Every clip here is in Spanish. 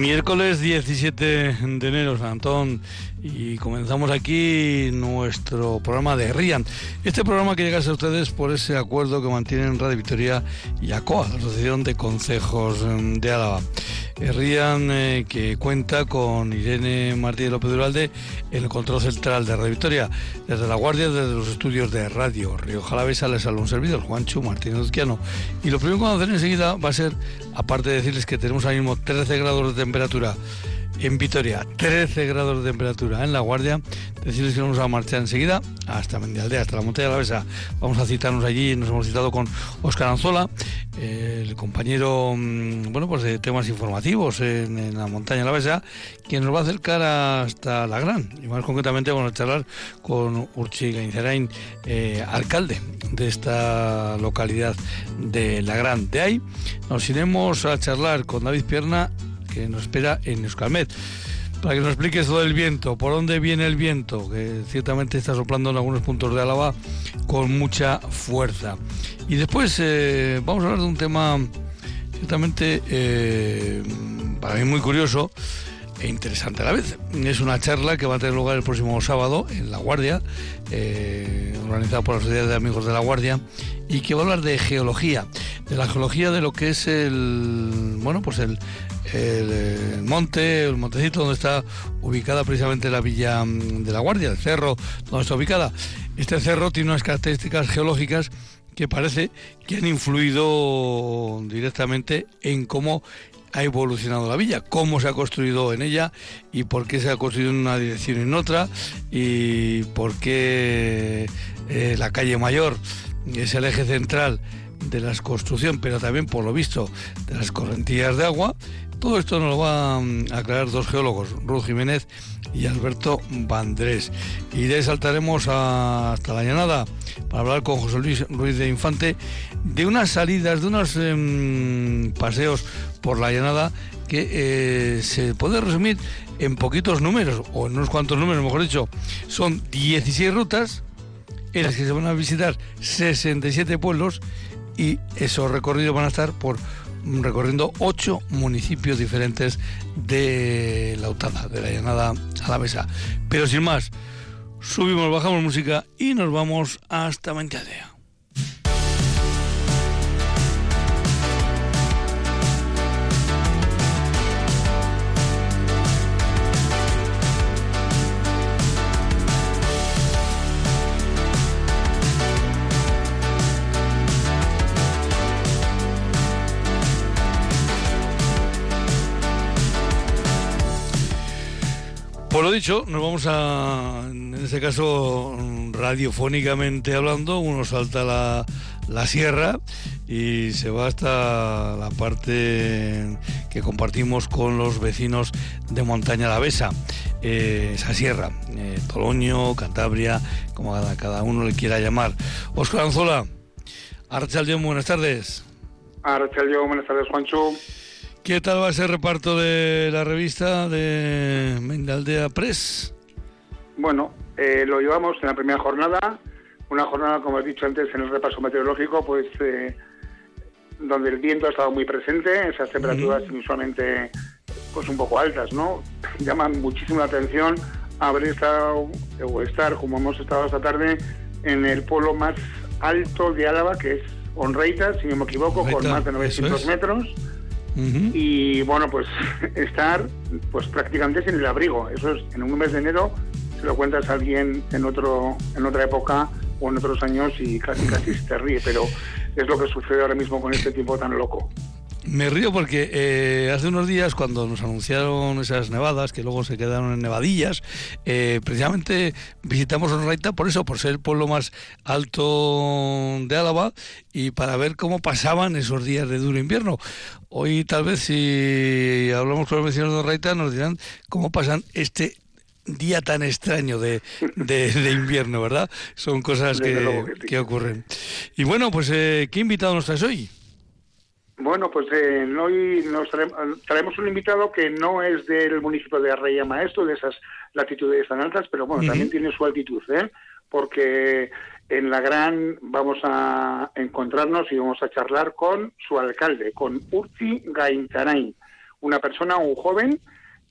Miércoles 17 de enero, San Antón, y comenzamos aquí nuestro programa de RIAN. Este programa que llega a ustedes por ese acuerdo que mantienen Radio Victoria y ACOA, la Asociación de Consejos de Álava. RIAN eh, que cuenta con Irene Martínez López Duralde en el control central de Radio Victoria. Desde la Guardia, desde los estudios de Radio Río Jalavesa, les habla un servidor, Juancho Martínez Uzquiano. Y lo primero que vamos a hacer enseguida va a ser, aparte de decirles que tenemos ahora mismo 13 grados de temperatura en Vitoria, 13 grados de temperatura en La Guardia. Decirles que vamos a marchar enseguida hasta Mendialdea, hasta la montaña de la Besa. Vamos a citarnos allí, nos hemos citado con Óscar Anzola, el compañero mm, bueno, pues de temas informativos en, la montaña de la Besa, quien nos va a acercar hasta La Gran. Y más concretamente vamos a charlar con Urchi Gainzerain, eh, alcalde de esta localidad de La Gran. De ahí nos iremos a charlar con David Pierna que nos espera en Euskalmet. Para que nos expliques todo el viento, por dónde viene el viento, que ciertamente está soplando en algunos puntos de Álava con mucha fuerza. Y después eh, vamos a hablar de un tema ciertamente eh, para mí muy curioso e interesante a la vez. Es una charla que va a tener lugar el próximo sábado en La Guardia, eh, organizada por la Sociedad de Amigos de La Guardia, y que va a hablar de geología, de la geología de lo que es el, bueno, pues el, el, monte, el montecito donde está ubicada precisamente la villa mm, de la Guardia, el cerro donde está ubicada. Este cerro tiene unas características geológicas que parece que han influido directamente en cómo ha evolucionado la villa, cómo se ha construido en ella y por qué se ha construido en una dirección y en otra y por qué eh, la calle mayor es el eje central de la construcción, pero también por lo visto de las correntías de agua todo esto nos lo van a aclarar dos geólogos, Ruth Jiménez y Alberto Vandrés. Y de ahí saltaremos hasta la llanada para hablar con José Luis Ruiz de Infante de unas salidas, de unos em, paseos por la llanada que eh, se puede resumir en poquitos números, o en unos cuantos números, mejor dicho. Son 16 rutas en las que se van a visitar 67 pueblos y esos recorridos van a estar por recorriendo ocho municipios diferentes de la Utada, de la llanada alavesa. Pero sin más, subimos, bajamos música y nos vamos hasta Mentialdea. Lo dicho, nos vamos a, en este caso, radiofónicamente hablando, uno salta la, sierra y se va hasta la parte que compartimos con los vecinos de Montaña la Besa, eh, esa sierra, eh, Toloño, Cantabria, como cada, uno le quiera llamar. Oscar Anzola, Archaldeón, buenas tardes. Archaldeón, buenas tardes, Juancho. ¿Qué tal va ese reparto de la revista de Mendaldea Press? Bueno, eh, lo llevamos en la primera jornada, una jornada, como he dicho antes, en el repaso meteorológico, pues eh, donde el viento ha estado muy presente, esas temperaturas inusualmente pues un poco altas, ¿no? Llaman muchísimo la atención haber estado o estar, como hemos estado esta tarde, en el pueblo más alto de Álava, que es Onreita, si no me equivoco, con más de 900 metros y bueno, pues estar pues prácticamente sin el abrigo. Eso es en un mes de enero, se lo cuentas a alguien en otro en otra época o en otros años y casi casi se te ríe, pero es lo que sucede ahora mismo con este tiempo tan loco. Me río porque eh, hace unos días cuando nos anunciaron esas nevadas, que luego se quedaron en nevadillas, eh, precisamente visitamos Orraita por eso, por ser el pueblo más alto de Álava y para ver cómo pasaban esos días de duro invierno. Hoy tal vez si hablamos con los vecinos de Orraita nos dirán cómo pasan este día tan extraño de, invierno, ¿verdad? Son cosas que, ocurren. Y bueno, pues eh, ¿qué invitado nos traes hoy? Bueno, pues eh, hoy nos traemos, un invitado que no es del municipio de Arreia Maestro, de esas latitudes tan altas, pero bueno, también tiene su altitud, ¿eh? porque en la Gran vamos a encontrarnos y vamos a charlar con su alcalde, con Urzi Gaintarain. una persona, un joven,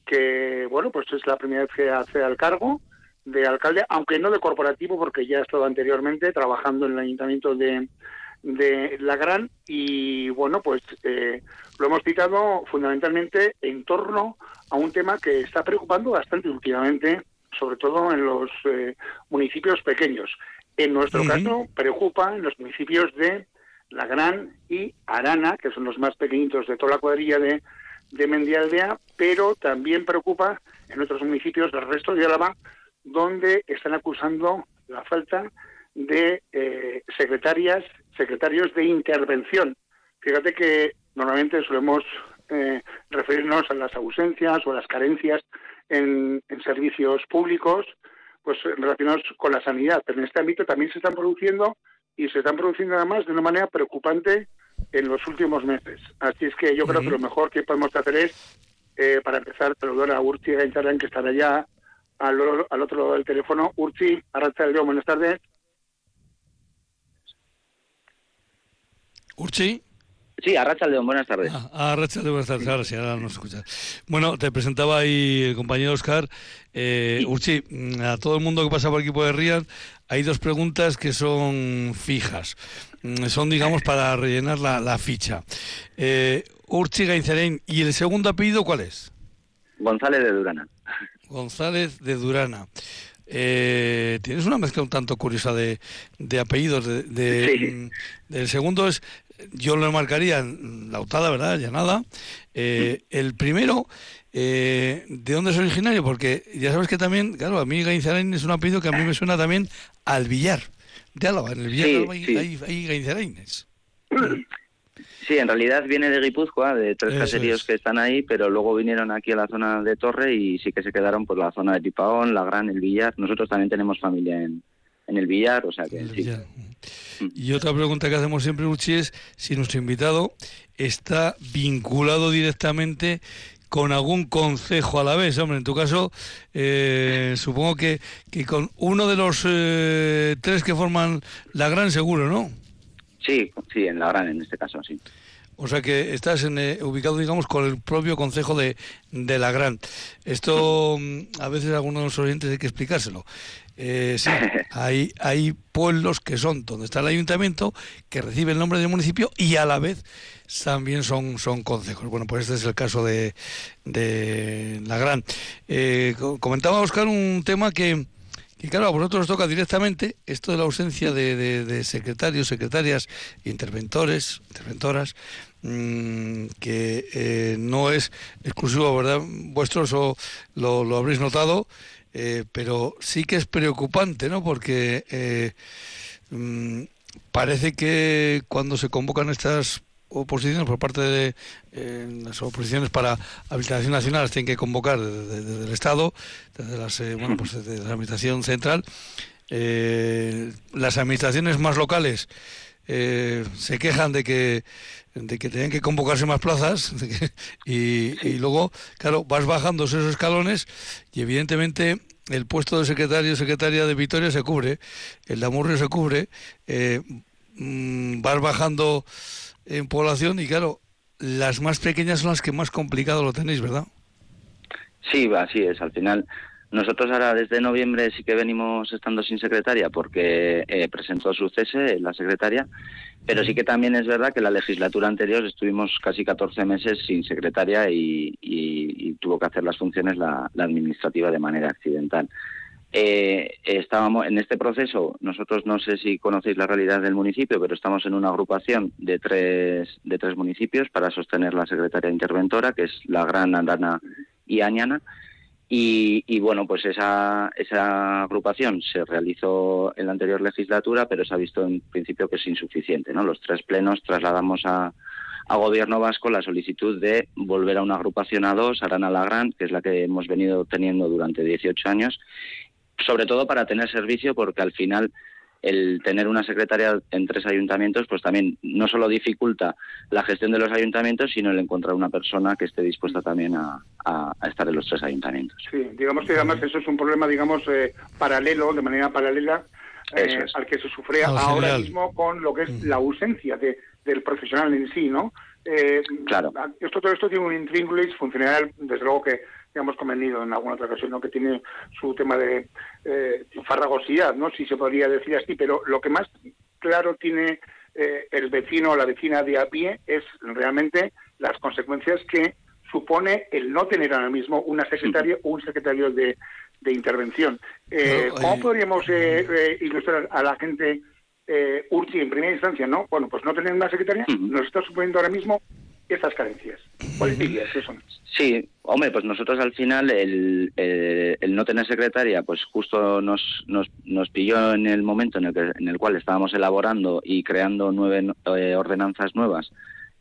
que, bueno, pues es la primera vez que hace al cargo de alcalde, aunque no de corporativo, porque ya ha estado anteriormente trabajando en el ayuntamiento de, de La Gran y, bueno, pues eh, lo hemos citado fundamentalmente en torno a un tema que está preocupando bastante últimamente, sobre todo en los eh, municipios pequeños. En nuestro caso, preocupa en los municipios de La Gran y Arana, que son los más pequeñitos de toda la cuadrilla de, de Mendialdea, pero también preocupa en otros municipios del resto de Álava, donde están acusando la falta de eh, secretarias, secretarios de intervención. Fíjate que normalmente solemos eh, referirnos a las ausencias o a las carencias en, servicios públicos, pues relacionados con la sanidad. Pero en este ámbito también se están produciendo y se están produciendo además de una manera preocupante en los últimos meses. Así es que yo creo que lo mejor que podemos hacer es, eh, para empezar, saludar a Urchi Gainzarán, que estará ya al, al, otro lado del teléfono. Urchi, Arracha del buenas tardes. Urchi. Sí, Arracha León, buenas tardes. Ah, Arracha León, buenas tardes, ahora sí, ahora nos escucha. Bueno, te presentaba ahí el compañero Oscar. Eh, Urchi, a todo el mundo que pasa por aquí por el Rías, hay dos preguntas que son fijas. Mm, son, digamos, para rellenar la, ficha. Eh, Urchi Gainzarein, ¿y el segundo apellido cuál es? González de Durana. González de Durana. Eh, tienes una mezcla un tanto curiosa de, de apellidos. De, de mm, El segundo es yo lo marcaría en Lautada, ¿verdad? Ya nada. Eh, el primero, eh, ¿de dónde es originario? Porque ya sabes que también, claro, a mí Gainzarain es un apellido que a mí me suena también al billar de Álava. En el billar hay, hay, Sí, en realidad viene de Guipúzcoa, de tres caseríos que están ahí, pero luego vinieron aquí a la zona de Torre y sí que se quedaron por la zona de Pipaón, La Gran, el Villar. Nosotros también tenemos familia en, en el billar, o sea que sí. Y otra pregunta que hacemos siempre, Uchi, es si nuestro invitado está vinculado directamente con algún consejo a la vez. Hombre, en tu caso, eh, supongo que, que con uno de los eh, tres que forman la gran seguro, ¿no? Sí, sí, en la gran en este caso, sí. O sea que estás en, eh, ubicado, digamos, con el propio consejo de, de la Gran. Esto mm, a veces a algunos de los oyentes hay que explicárselo. Eh, sí, hay, hay pueblos que son donde está el ayuntamiento, que recibe el nombre del municipio y a la vez también son, son consejos. Bueno, pues este es el caso de, de la Gran. Eh, comentaba Oscar un tema que, claro, a vosotros os toca directamente esto de la ausencia de, de, secretarios, secretarias, interventores, interventoras, mm, que eh, no es exclusivo, ¿verdad? Vuestros o lo, lo habréis notado. Eh, pero sí que es preocupante, ¿no? Porque eh, mm, parece que cuando se convocan estas oposiciones por parte de eh, las oposiciones para habilitación nacional tienen que convocar desde, el Estado, desde las, bueno, pues desde la administración central. las administraciones más locales se quejan de que de que tienen que convocarse más plazas y, y, luego, claro, vas bajando esos escalones y evidentemente el puesto de secretario o secretaria de Vitoria se cubre, el de Amurrio se cubre, eh, mm, vas bajando en población y claro, las más pequeñas son las que más complicado lo tenéis, ¿verdad? Sí, así es, al final nosotros ahora desde noviembre sí que venimos estando sin secretaria porque eh, presentó su cese la secretaria, pero sí que también es verdad que la legislatura anterior estuvimos casi 14 meses sin secretaria y, tuvo que hacer las funciones la, administrativa de manera accidental. Eh, estábamos en este proceso, nosotros no sé si conocéis la realidad del municipio, pero estamos en una agrupación de tres, de tres municipios para sostener la secretaria interventora, que es la Gran Andana y Añana. Y, bueno, pues esa, esa agrupación se realizó en la anterior legislatura, pero se ha visto en principio que es insuficiente. ¿no? Los tres plenos trasladamos a, a Gobierno Vasco la solicitud de volver a una agrupación a dos, Arana Gran, que es la que hemos venido teniendo durante 18 años, sobre todo para tener servicio, porque al final el tener una secretaria en tres ayuntamientos, pues también no solo dificulta la gestión de los ayuntamientos, sino el encontrar una persona que esté dispuesta también a, estar en los tres ayuntamientos. Sí, digamos que además eso es un problema, digamos, eh, paralelo, de manera paralela eh, al que se sufre ahora mismo con lo que es mm. la ausencia de, del profesional en sí, ¿no? Eh, claro. Esto, todo esto tiene un intríngulis funcional, desde luego que ya hemos convenido en alguna otra ocasión, ¿no? que tiene su tema de eh, farragosidad, ¿no? si se podría decir así, pero lo que más claro tiene eh, el vecino o la vecina de a pie es realmente las consecuencias que supone el no tener ahora mismo una secretaria o un secretario de, intervención. Eh, ¿Cómo podríamos eh, ilustrar a la gente eh, Urchi en primera instancia? no Bueno, pues no tener una secretaria nos está suponiendo ahora mismo esas carencias. ¿Cuáles dirías que son? Sí, hombre, pues nosotros al final el, el, no tener secretaria, pues justo nos, nos, nos pilló en el momento en el, que, en el cual estábamos elaborando y creando nueve eh, ordenanzas nuevas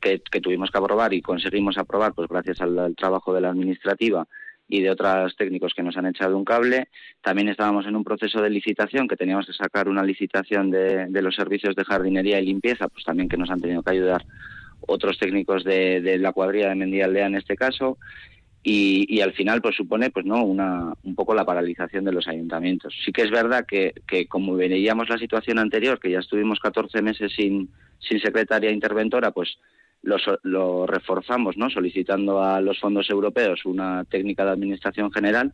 que, que, tuvimos que aprobar y conseguimos aprobar, pues gracias al, trabajo de la administrativa y de otros técnicos que nos han echado un cable. También estábamos en un proceso de licitación, que teníamos que sacar una licitación de, de los servicios de jardinería y limpieza, pues también que nos han tenido que ayudar otros técnicos de, la cuadrilla de Mendialdea en este caso, y, al final pues supone pues no una un poco la paralización de los ayuntamientos. Sí que es verdad que, que como veíamos la situación anterior, que ya estuvimos 14 meses sin, sin secretaria interventora, pues lo, lo, reforzamos, ¿no? solicitando a los fondos europeos una técnica de administración general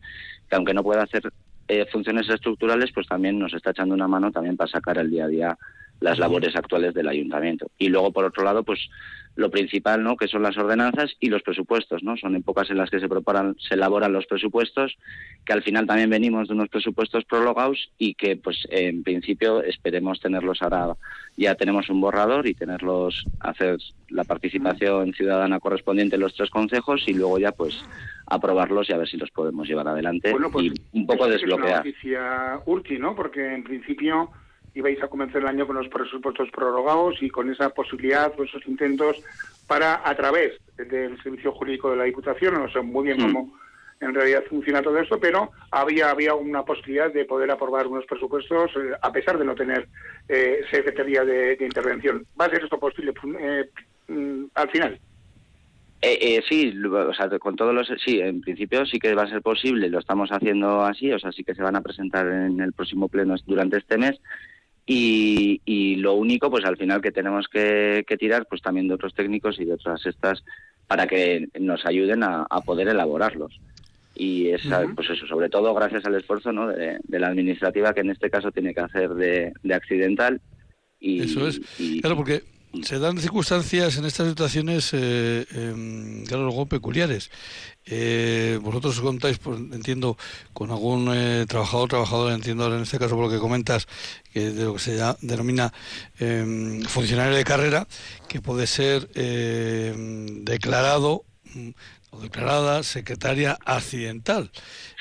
que aunque no pueda hacer eh, funciones estructurales, pues también nos está echando una mano también para sacar el día a día las labores actuales del ayuntamiento. Y luego, por otro lado, pues lo principal, ¿no? Que son las ordenanzas y los presupuestos, ¿no? Son épocas en las que se preparan, se elaboran los presupuestos, que al final también venimos de unos presupuestos prologados y que, pues, en principio esperemos tenerlos ahora. Ya tenemos un borrador y tenerlos, hacer la participación ciudadana correspondiente en los tres consejos y luego ya, pues, aprobarlos y a ver si los podemos llevar adelante pues, y un poco desbloquear. Es una noticia ¿no? Porque en principio ibais a comenzar el año con los presupuestos prorrogados y con esa posibilidad o esos intentos para, a través del servicio jurídico de la Diputación, no sé muy bien mm. cómo en realidad funciona todo esto, pero había había una posibilidad de poder aprobar unos presupuestos eh, a pesar de no tener eh, secretaría de, intervención. ¿Va a ser esto posible eh, mm, al final? Eh, sí, o sea, con todos los, sí, en principio sí que va a ser posible, lo estamos haciendo así, o sea, sí que se van a presentar en el próximo pleno durante este mes y, lo único, pues al final que tenemos que, tirar, pues también de otros técnicos y de otras estas para que nos ayuden a, poder elaborarlos. Y es, pues eso, sobre todo gracias al esfuerzo ¿no? de, la administrativa que en este caso tiene que hacer de, accidental. Y, eso es. claro, porque se dan circunstancias en estas situaciones, eh, eh, claro, luego peculiares. Eh, vosotros contáis, pues, entiendo, con algún eh, trabajador, trabajadora, entiendo en este caso por lo que comentas, que de lo que se denomina em, funcionario de carrera, que puede ser em, declarado o declarada secretaria accidental.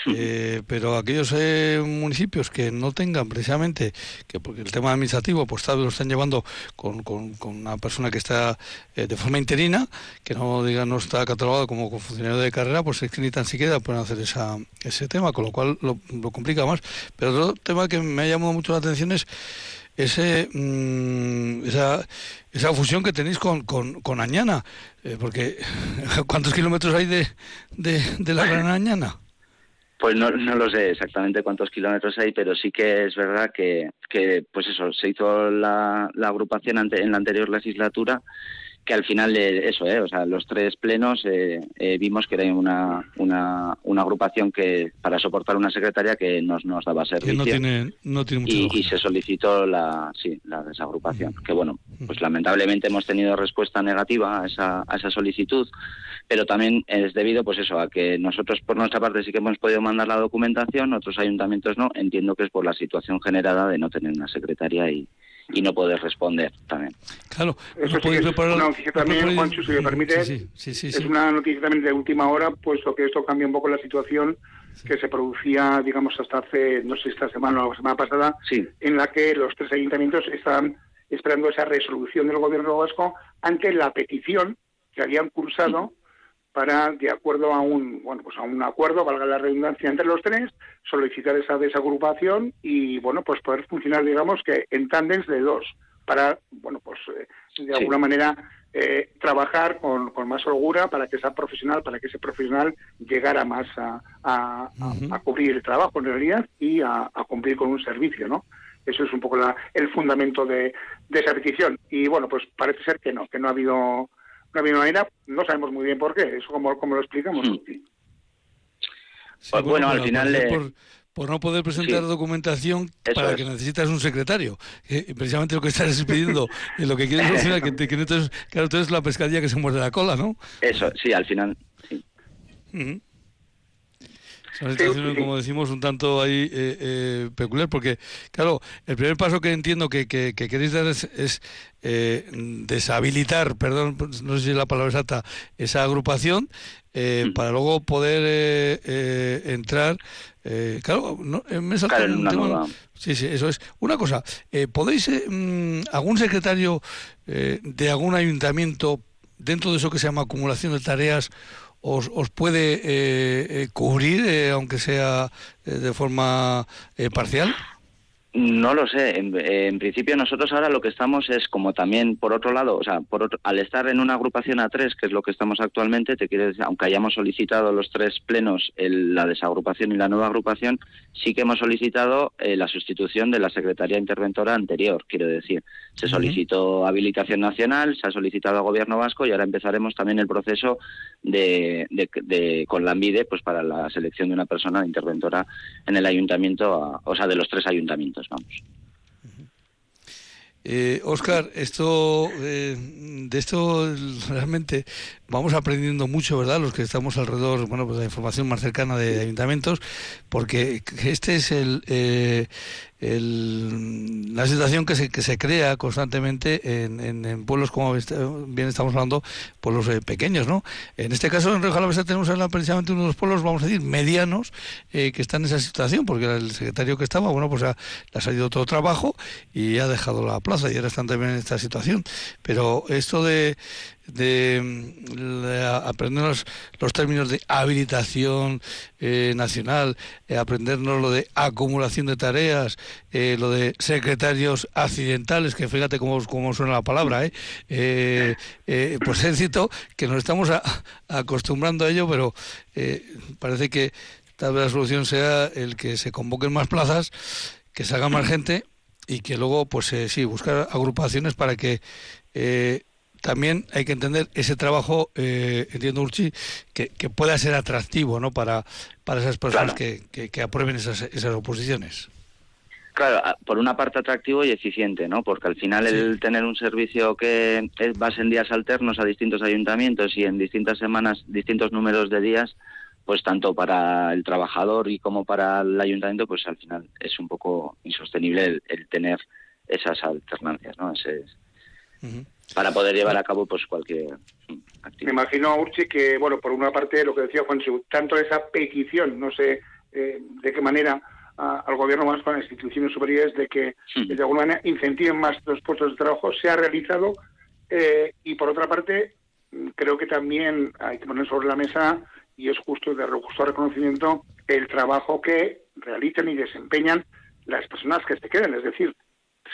Eh, pero aquellos eh, municipios que no tengan precisamente, que porque el tema administrativo pues tal vez lo están llevando con, con, una persona que está eh, de forma interina, que no diga no está catalogado como funcionario de carrera, pues es que ni tan siquiera pueden hacer esa, ese tema, con lo cual lo, lo complica más. Pero otro tema que me ha llamado mucho la atención es ese, mm, esa, esa fusión que tenéis con, con, Añana, eh, porque ¿cuántos kilómetros hay de, de, la Gran Añana? Pues no, no lo sé exactamente cuántos kilómetros hay, pero sí que es verdad que, que pues eso, se hizo la, la agrupación ante, en la anterior legislatura que al final de eso, ¿eh? o sea, los tres plenos eh, eh, vimos que era una, una, una, agrupación que para soportar una secretaria que nos, nos daba servicio. no tiene, no tiene y, y, se solicitó la, sí, la desagrupación. Que bueno, pues lamentablemente hemos tenido respuesta negativa a esa, a esa solicitud, pero también es debido, pues eso, a que nosotros por nuestra parte sí que hemos podido mandar la documentación, otros ayuntamientos no. Entiendo que es por la situación generada de no tener una secretaria y, y no puedes responder también. Claro, eso sí es una noticia también, Juancho, si me permite, es una noticia también de última hora, puesto que esto cambia un poco la situación que se producía, digamos, hasta hace, no sé, esta semana o la semana pasada, en la que los tres ayuntamientos estaban esperando esa resolución del gobierno vasco ante la petición que habían cursado para, de acuerdo a un, bueno, pues a un acuerdo, valga la redundancia, entre los tres, solicitar esa desagrupación y, bueno, pues poder funcionar, digamos, que en tándens de dos, para, bueno, pues eh, de alguna manera eh, trabajar con, con, más holgura para que esa profesional, para que ese profesional llegara más a, a, cubrir el trabajo en realidad y a, cumplir con un servicio, ¿no? Eso es un poco la, el fundamento de, de esa petición. Y bueno, pues parece ser que no, que no ha habido una misma manera, no sabemos muy bien por qué. Eso como, como lo explicamos. Mm. Pues bueno, al final... Por, no poder presentar documentación para que necesitas un secretario. Eh, precisamente lo que estás pidiendo, eh, lo que quieres decir que, que entonces, claro, entonces la pescadilla que se muerde la cola, ¿no? Eso, sí, al final, sí. Es una situación, como decimos, un tanto ahí eh, eh, peculiar, porque, claro, el primer paso que entiendo que, que, queréis dar es, eh, deshabilitar, perdón, no sé si es la palabra exacta, esa agrupación, mm. para luego poder entrar. claro, no, me salta un tema. Sí, sí, eso es. Una cosa, ¿podéis, mm, algún secretario de algún ayuntamiento, dentro de eso que se llama acumulación de tareas, os, os puede eh, eh, cubrir, eh, aunque sea de forma parcial? No lo sé. En, principio nosotros ahora lo que estamos es como también por otro lado, o sea, por al estar en una agrupación A3, que es lo que estamos actualmente, te quiere decir, aunque hayamos solicitado los tres plenos, la desagrupación y la nueva agrupación, sí que hemos solicitado eh, la sustitución de la Secretaría Interventora anterior, quiero decir. Se solicitó habilitación nacional, se ha solicitado al Gobierno Vasco y ahora empezaremos también el proceso de, de, con la ANVIDE pues para la selección de una persona interventora en el ayuntamiento, o sea, de los tres ayuntamientos vamos. Eh, Oscar, esto, eh, de esto realmente vamos aprendiendo mucho, ¿verdad? Los que estamos alrededor, bueno, pues la información más cercana de ayuntamientos, porque este es el, eh, la situación que se, que se crea constantemente en, en, pueblos como bien estamos hablando, pueblos eh, pequeños, ¿no? En este caso en Río tenemos precisamente uno de los pueblos, vamos a decir, medianos, eh, que están en esa situación, porque el secretario que estaba, bueno, pues ha, le ha salido todo trabajo y ha dejado la plaza y ahora están también en esta situación. Pero esto de de, aprender los, términos de habilitación eh, nacional, eh, aprendernos lo de acumulación de tareas, eh, lo de secretarios accidentales, que fíjate cómo, cómo suena la palabra, ¿eh? pues éxito, que nos estamos acostumbrando a ello, pero parece que tal vez la solución sea el que se convoquen más plazas, que se haga más gente y que luego, pues sí, buscar agrupaciones para que también hay que entender ese trabajo, eh, entiendo Urchi, que, que, pueda ser atractivo ¿no? para, para esas personas que, que, aprueben esas, esas oposiciones. Claro, por una parte atractivo y eficiente, ¿no? Porque al final el tener un servicio que vas en días alternos a distintos ayuntamientos y en distintas semanas, distintos números de días, pues tanto para el trabajador y como para el ayuntamiento, pues al final es un poco insostenible el, tener esas alternancias, ¿no? Ese, para poder llevar a cabo pues cualquier actividad. Me imagino, Urchi, que, bueno, por una parte lo que decía Juan, tanto esa petición, no sé eh, de qué manera al gobierno más con las instituciones superiores de que de alguna manera incentiven más los puestos de trabajo, se ha realizado eh, y por otra parte creo que también hay que poner sobre la mesa y es justo de justo reconocimiento el trabajo que realizan y desempeñan las personas que se quedan, es decir,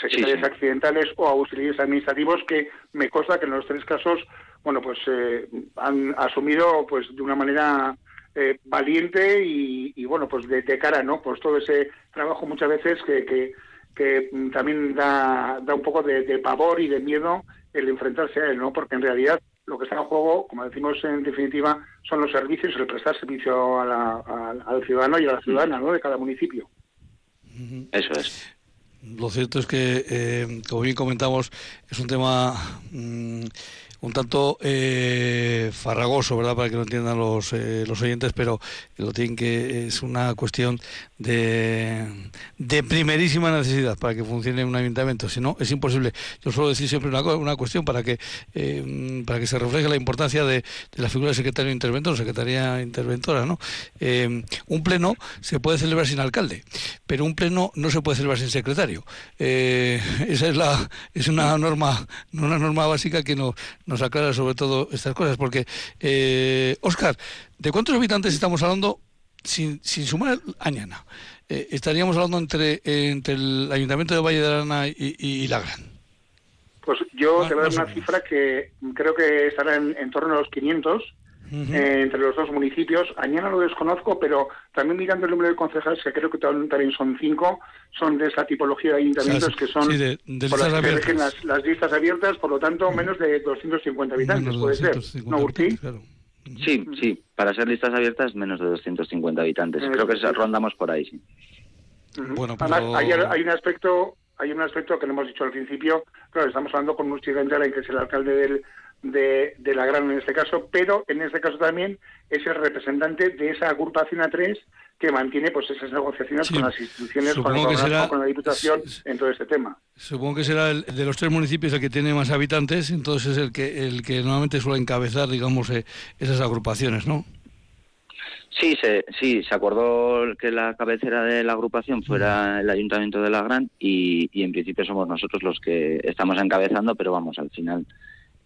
secretarios accidentales o auxiliares administrativos que me consta que en los tres casos, bueno, pues eh, han asumido pues de una manera eh, valiente y, bueno, pues de, cara, ¿no? Pues todo ese trabajo muchas veces que, que, también da, da un poco de, pavor y de miedo el enfrentarse a él, ¿no? Porque en realidad lo que está en juego, como decimos en definitiva, son los servicios, el prestar servicio al ciudadano y a la ciudadana, ¿no? De cada municipio. Eso es. Lo cierto es que, eh, como bien comentamos, es un tema mm, un tanto eh, farragoso, ¿verdad? Para que lo entiendan los, eh, los oyentes, pero lo tienen que es una cuestión de, de primerísima necesidad para que funcione un ayuntamiento. Si no, es imposible. Yo suelo decir siempre una, una cuestión para que eh, para que se refleje la importancia de, la figura de secretario interventor, secretaría interventora, ¿no? un pleno se puede celebrar sin alcalde, pero un pleno no se puede celebrar sin secretario. esa es la es una norma una norma básica que nos nos aclara sobre todo estas cosas, porque, eh, Oscar, ¿de cuántos habitantes estamos hablando sin, sin sumar Añana? Eh, estaríamos hablando entre, entre el Ayuntamiento de Valle de Arana y, La Gran. Pues yo te voy a dar una cifra que creo que estará en, torno a los 500, eh, entre los dos municipios. Añana lo desconozco, pero también mirando el número de concejales, que creo que también son cinco, son de esa tipología de ayuntamientos que son de, por las que las, las, listas abiertas, por lo tanto, menos de 250 habitantes, puede ser. ¿No, Urti? Sí, sí, para ser listas abiertas, menos de 250 habitantes. Creo que rondamos por ahí, sí. Bueno, Además, hay, hay, un aspecto hay un aspecto que no hemos dicho al principio, claro, estamos hablando con Urti Gentela, que es el alcalde del, de, de, la Gran en este caso, pero en este caso también es el representante de esa agrupación A3 que mantiene pues esas negociaciones con las instituciones, con, con, la Diputación en todo este tema. Supongo que será el, de los tres municipios el que tiene más habitantes, entonces es el que, el que normalmente suele encabezar, digamos, eh, esas agrupaciones, ¿no? Sí, se, sí, se acordó que la cabecera de la agrupación fuera el Ayuntamiento de La Gran y, y en principio somos nosotros los que estamos encabezando, pero vamos, al final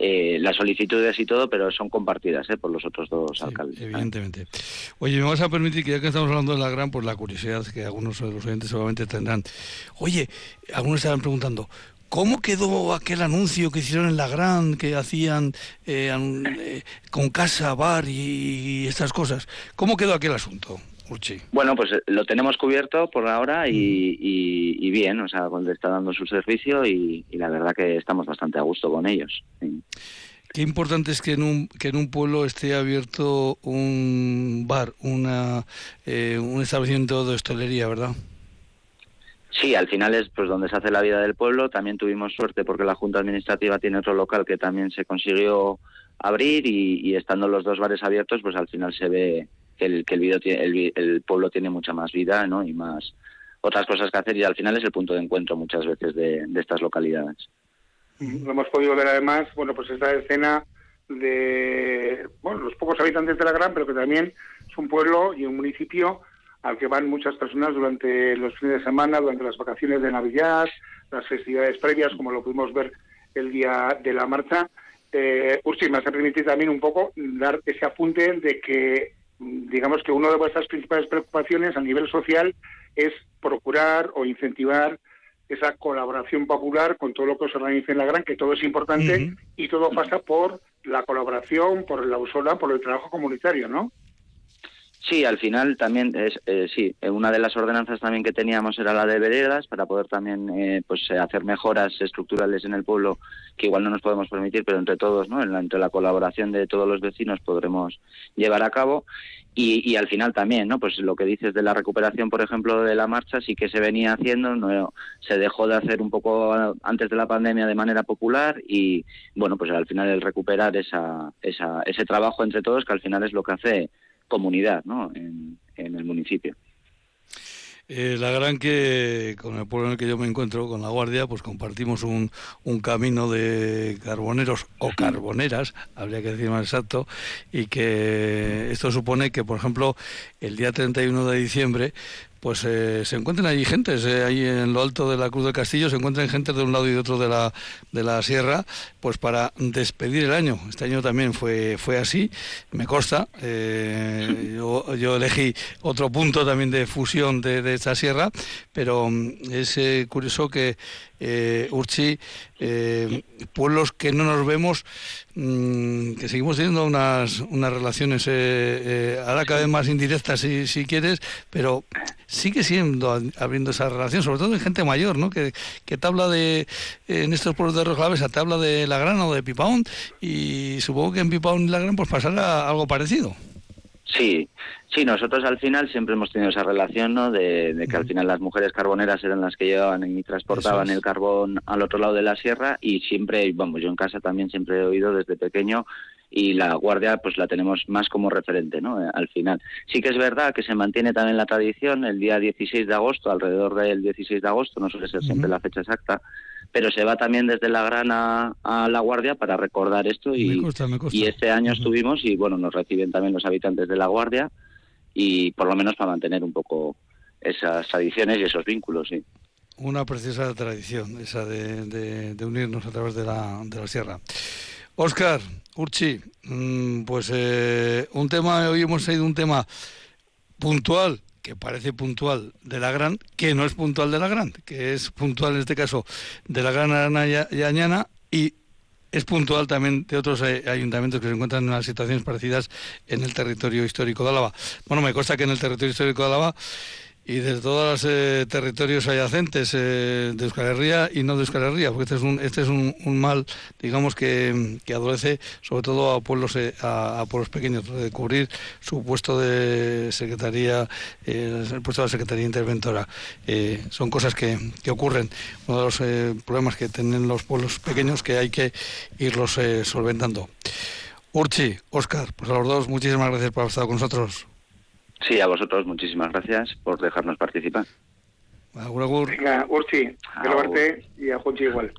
eh, las solicitudes y todo, pero son compartidas eh, por los otros dos alcaldes. Evidentemente. Oye, me vas a permitir que ya que estamos hablando de la gran, pues la curiosidad que algunos de los oyentes seguramente tendrán. Oye, algunos estaban preguntando, ¿Cómo quedó aquel anuncio que hicieron en la Gran, que hacían eh, eh, con casa, bar y, estas cosas? ¿Cómo quedó aquel asunto? Bueno, pues eh, lo tenemos cubierto por ahora y, bien, o sea, le está dando su servicio y, la verdad que estamos bastante a gusto con ellos. Qué importante es que en un, que en un pueblo esté abierto un bar, una, eh, un establecimiento de hostelería, ¿verdad? Sí, al final es pues donde se hace la vida del pueblo. También tuvimos suerte porque la Junta Administrativa tiene otro local que también se consiguió abrir y, y estando los dos bares abiertos, pues al final se ve que el, que el, el, pueblo tiene mucha más vida ¿no? y más otras cosas que hacer y al final es el punto de encuentro muchas veces de, estas localidades. Lo hemos podido ver además, bueno, pues esta escena de bueno, los pocos habitantes de la Gran, pero que también es un pueblo y un municipio al que van muchas personas durante los fines de semana, durante las vacaciones de Navidad, las festividades previas, como lo pudimos ver el día de la marcha. Eh, Ursi, me hace permitir también un poco dar ese apunte de que digamos que una de vuestras principales preocupaciones a nivel social es procurar o incentivar esa colaboración popular con todo lo que se organiza en la gran, que todo es importante y todo pasa por la colaboración, por la usola, por el trabajo comunitario, ¿no? Sí, al final también es eh, sí una de las ordenanzas también que teníamos era la de veredas para poder también eh, pues hacer mejoras estructurales en el pueblo que igual no nos podemos permitir, pero entre todos, ¿no? entre la colaboración de todos los vecinos podremos llevar a cabo y, y, al final también, ¿no? Pues lo que dices de la recuperación, por ejemplo, de la marcha, sí que se venía haciendo, no se dejó de hacer un poco antes de la pandemia de manera popular y, bueno, pues al final el recuperar esa, esa, ese trabajo entre todos, que al final es lo que hace comunidad ¿no? en, el municipio. Eh, la gran que con el pueblo en el que yo me encuentro, con la Guardia, pues compartimos un, un camino de carboneros o carboneras, habría que decir más exacto, y que esto supone que, por ejemplo, el día 31 de diciembre pues eh, se encuentran allí gentes, eh, ahí en lo alto de la Cruz del Castillo se encuentran gente de un lado y de otro de la, de la sierra, pues para despedir el año. Este año también fue, fue así, me consta. Eh, yo, yo, elegí otro punto también de fusión de, de esta sierra, pero mm, es curioso que eh, Urchi, eh, pueblos que no nos vemos, mm, que seguimos teniendo unas, unas relaciones, eh, eh, ahora cada vez más indirectas si, si quieres, pero sigue siendo abriendo esa relación, sobre todo en gente mayor, ¿no? Que, que te habla de, en estos pueblos de Rojavesa, te habla de La Grana o de Pipaón, y supongo que en Pipaón y La Gran pues pasará algo parecido. Sí, sí, nosotros al final siempre hemos tenido esa relación, ¿no? De, que al final las mujeres carboneras eran las que llevaban y transportaban el carbón al otro lado de la sierra y siempre, vamos, yo en casa también siempre he oído desde pequeño y la guardia pues la tenemos más como referente, ¿no? Eh, al final. Sí que es verdad que se mantiene también la tradición el día 16 de agosto, alrededor del 16 de agosto, no suele ser siempre la fecha exacta, pero se va también desde la grana a la guardia para recordar esto y, y este año estuvimos y bueno, nos reciben también los habitantes de la guardia y por lo menos para mantener un poco esas tradiciones y esos vínculos, sí. Una preciosa tradición esa de, de, unirnos a través de la, de la sierra. Óscar, Urchi, mm, pues eh, un tema, hoy hemos traído un tema puntual que parece puntual de la gran, que no es puntual de la gran, que es puntual en este caso de la gran Arana y Añana, y es puntual también de otros eh, ayuntamientos que se encuentran en unas situaciones parecidas en el territorio histórico de Álava. Bueno, me consta que en el territorio histórico de Álava y de todos los eh, territorios adyacentes eh, de Euskal Herria y no de Euskal Herria, porque este es un, este es un, mal, digamos, que, que, adolece sobre todo a pueblos, eh, a, pueblos pequeños, de cubrir su puesto de secretaría, el puesto de la secretaría interventora. son cosas que, que, ocurren, uno de los problemas que tienen los pueblos pequeños que hay que irlos solventando. Urchi, Oscar, pues a los dos, muchísimas gracias por haber estado con nosotros. Sí, a vosotros muchísimas gracias por dejarnos participar. Agur, agur. Venga, Urchi, y a Juanchi igual.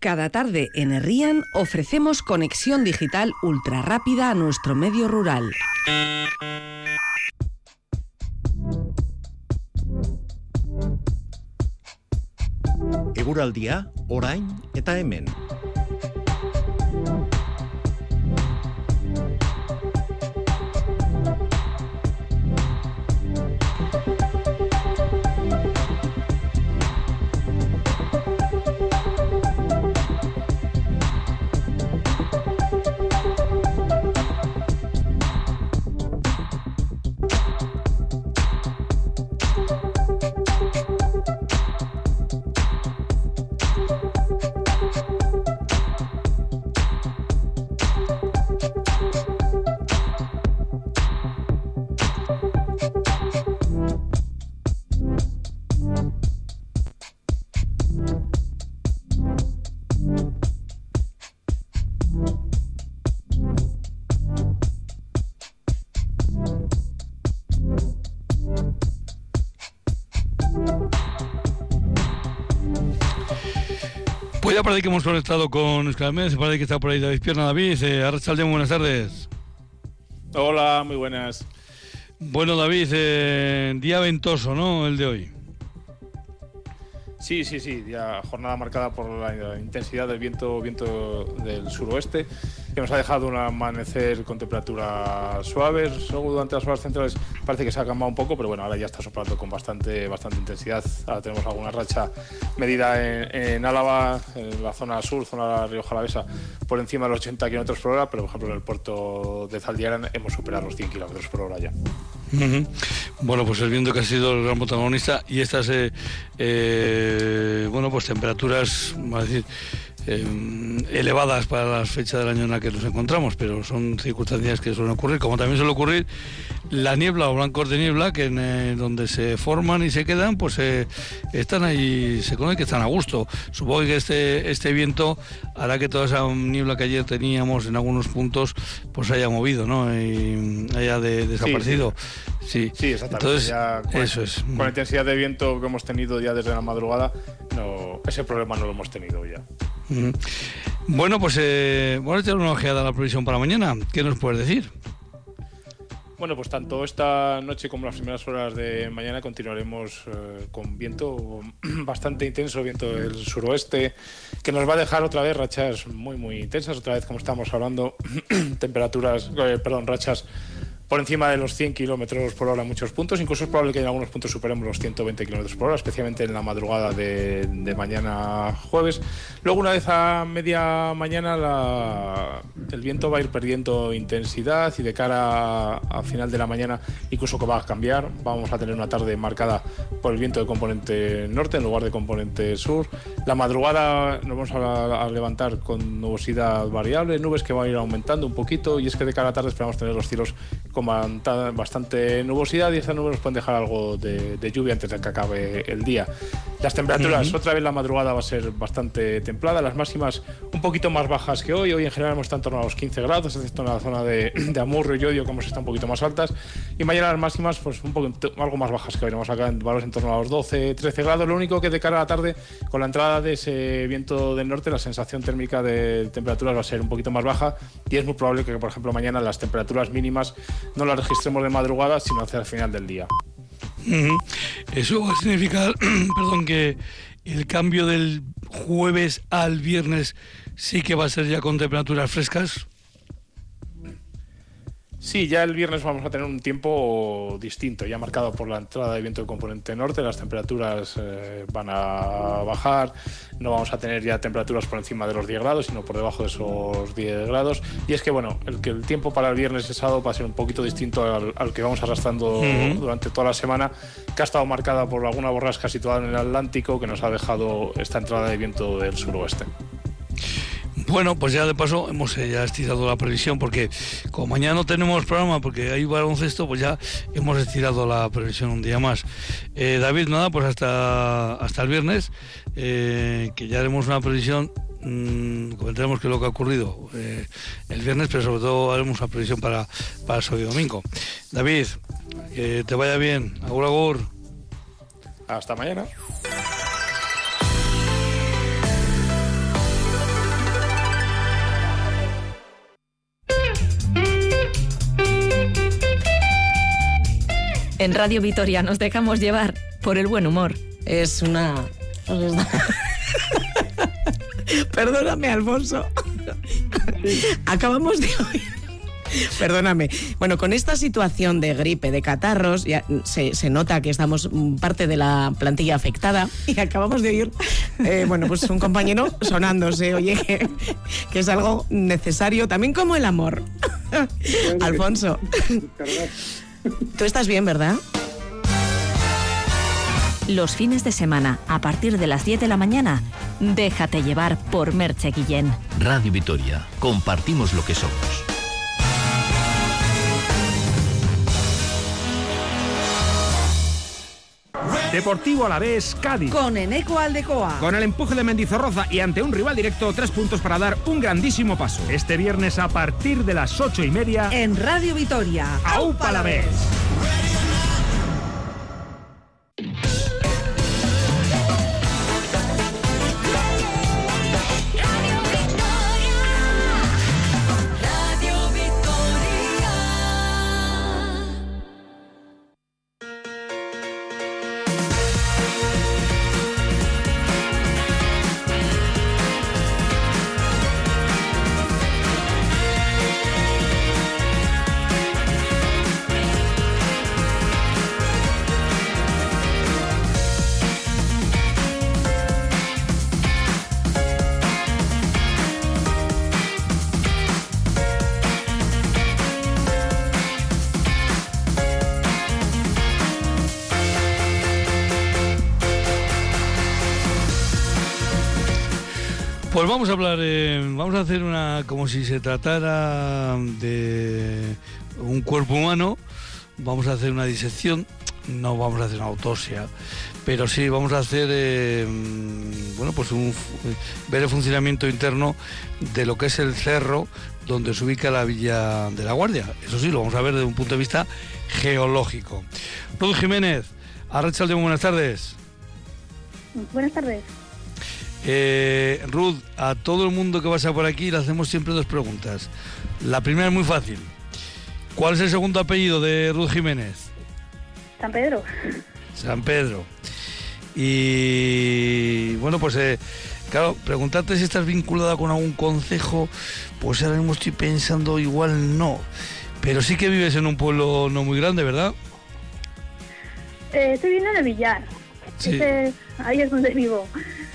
Cada tarde en Herrian ofrecemos conexión digital ultra rápida a nuestro medio rural. Eguraldia, orain eta hemen. Parece que hemos conectado con Escalmes, parece que está por ahí David Pierna. David, eh, Arrachaldeón, buenas tardes. Hola, muy buenas. Bueno, David, eh, día ventoso, ¿no? El de hoy. Sí, sí, sí, ya jornada marcada por la intensidad del viento, viento del suroeste, que nos ha dejado un amanecer con temperaturas suaves. Luego durante las horas centrales parece que se ha calmado un poco, pero bueno, ahora ya está soplando con bastante, bastante intensidad. Ahora tenemos alguna racha medida en, Álava, en la zona sur, zona de Rioja Jalavesa, por encima de los 80 km por hora, pero por ejemplo en el puerto de Zaldiaran hemos superado los 100 km por hora ya. Bueno, pues el viento que ha sido el gran protagonista y estas, eh, eh, bueno, pues temperaturas, vamos a decir, eh, elevadas para la fecha del año en la que nos encontramos, pero son circunstancias que suelen ocurrir, como también suele ocurrir la niebla o blancos de niebla, que en, donde se forman y se quedan, pues están ahí, se conoce que están a gusto. Supongo que este, este viento hará que toda esa niebla que ayer teníamos en algunos puntos, pues haya movido, ¿no? Y haya desaparecido. Sí, sí. exactamente. con, eso es. Con la intensidad de viento que hemos tenido ya desde la madrugada, no, ese problema no lo hemos tenido ya. Bueno, pues eh, vamos a echar una ojeada a la previsión para mañana. ¿Qué nos puedes decir? Bueno, pues tanto esta noche como las primeras horas de mañana continuaremos eh, con viento bastante intenso, viento del suroeste, que nos va a dejar otra vez rachas muy, muy intensas, otra vez como estamos hablando, temperaturas, eh, perdón, rachas por encima de los 100 kilómetros por hora en muchos puntos. Incluso es probable que en algunos puntos superemos los 120 kilómetros por hora, especialmente en la madrugada de, mañana jueves. Luego, una vez a media mañana, el viento va a ir perdiendo intensidad y de cara a, final de la mañana, incluso que va a cambiar. Vamos a tener una tarde marcada por el viento de componente norte en lugar de componente sur. La madrugada nos vamos a, a levantar con nubosidad variable, nubes que van a ir aumentando un poquito y es que de cara a la tarde esperamos tener los cielos con bastante nubosidad y estas nubes nos pueden dejar algo de, lluvia antes de que acabe el día. Las temperaturas, otra vez la madrugada va a ser bastante templada, las máximas un poquito más bajas que hoy. Hoy en general hemos estado en torno a los 15 grados, excepto en la zona de, de Amurrio y Odio, que hemos estado un poquito más altas. Y mañana las máximas, pues un poco algo más bajas que hoy. Vamos acá en valores en torno a los 12, 13 grados. Lo único que de cara a la tarde, con la entrada de ese viento del norte, la sensación térmica de temperaturas va a ser un poquito más baja y es muy probable que, por ejemplo, mañana las temperaturas mínimas no las registremos de madrugada, sino hacia el final del día. Eso va a significar, perdón, que el cambio del jueves al viernes sí que va a ser ya con temperaturas frescas. Sí, ya el viernes vamos a tener un tiempo distinto, ya marcado por la entrada de viento de componente norte, las temperaturas eh, van a bajar, no vamos a tener ya temperaturas por encima de los 10 grados, sino por debajo de esos 10 grados. Y es que, bueno, el, que el tiempo para el viernes y sábado va a ser un poquito distinto al, que vamos arrastrando durante toda la semana, que ha estado marcada por alguna borrasca situada en el Atlántico que nos ha dejado esta entrada de viento del suroeste. Bueno, pues ya de paso hemos eh, ya estirado la previsión porque como mañana no tenemos programa porque hay baloncesto, pues ya hemos estirado la previsión un día más. Eh, David, nada, pues hasta, hasta el viernes, eh, que ya haremos una previsión mmm, comentaremos qué es lo que ha ocurrido el viernes, pero sobre todo haremos una previsión para, para el domingo. David, que te vaya bien. Agur, agur. Hasta mañana. En Radio Vitoria nos dejamos llevar por el buen humor. Es una... Perdóname, Alfonso. Acabamos de oír. Perdóname. Bueno, con esta situación de gripe, de catarros, ya se, nota que estamos parte de la plantilla afectada y acabamos de oír, eh, bueno, pues un compañero sonándose, oye, que, es algo necesario, también como el amor. Alfonso. Tú estás bien, ¿verdad? Los fines de semana, a partir de las 10 de la mañana, déjate llevar por Merche Guillén. Radio Vitoria, compartimos lo que somos. Deportivo a la vez Cádiz. Con Eneco Aldecoa. Con el empuje de Mendizorroza y ante un rival directo, tres puntos para dar un grandísimo paso. Este viernes a partir de las ocho y media. En Radio Vitoria. ¡Aupa a la vez! Vamos a hablar, eh, vamos a hacer una, como si se tratara de un cuerpo humano, vamos a hacer una disección, no vamos a hacer una autopsia, pero sí vamos a hacer, eh, bueno, pues un, ver el funcionamiento interno de lo que es el cerro donde se ubica la Villa de la Guardia. Eso sí, lo vamos a ver desde un punto de vista geológico. Ruth Jiménez, de buenas tardes. Buenas tardes. Eh, Ruth, a todo el mundo que pasa por aquí le hacemos siempre dos preguntas. La primera es muy fácil. ¿Cuál es el segundo apellido de Ruth Jiménez? San Pedro. San Pedro. Y bueno, pues eh, claro, preguntarte si estás vinculada con algún consejo, pues ahora mismo estoy pensando igual no. Pero sí que vives en un pueblo no muy grande, ¿verdad? Eh, estoy viviendo en el Villar. Sí. ahí es donde vivo.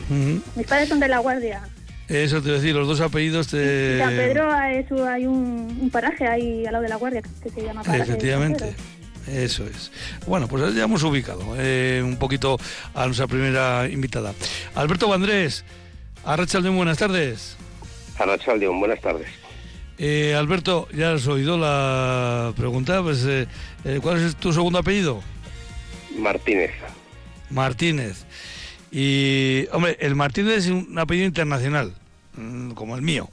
Mis padres son de La Guardia. Eso te voy a decir, los dos apellidos te... San Pedro hay un, paraje ahí al lado de La Guardia que se llama paraje Efectivamente. Eso es. Bueno, pues ya hemos ubicado eh, un poquito a nuestra primera invitada. Alberto Vandrés, Arrachaldeón, buenas tardes. Arrachaldeón, buenas tardes. Eh, Alberto, ya has oído la pregunta, pues, eh, ¿cuál es tu segundo apellido? Martínez. Martínez. Y, hombre, el Martínez es un apellido internacional, mm, como el mío.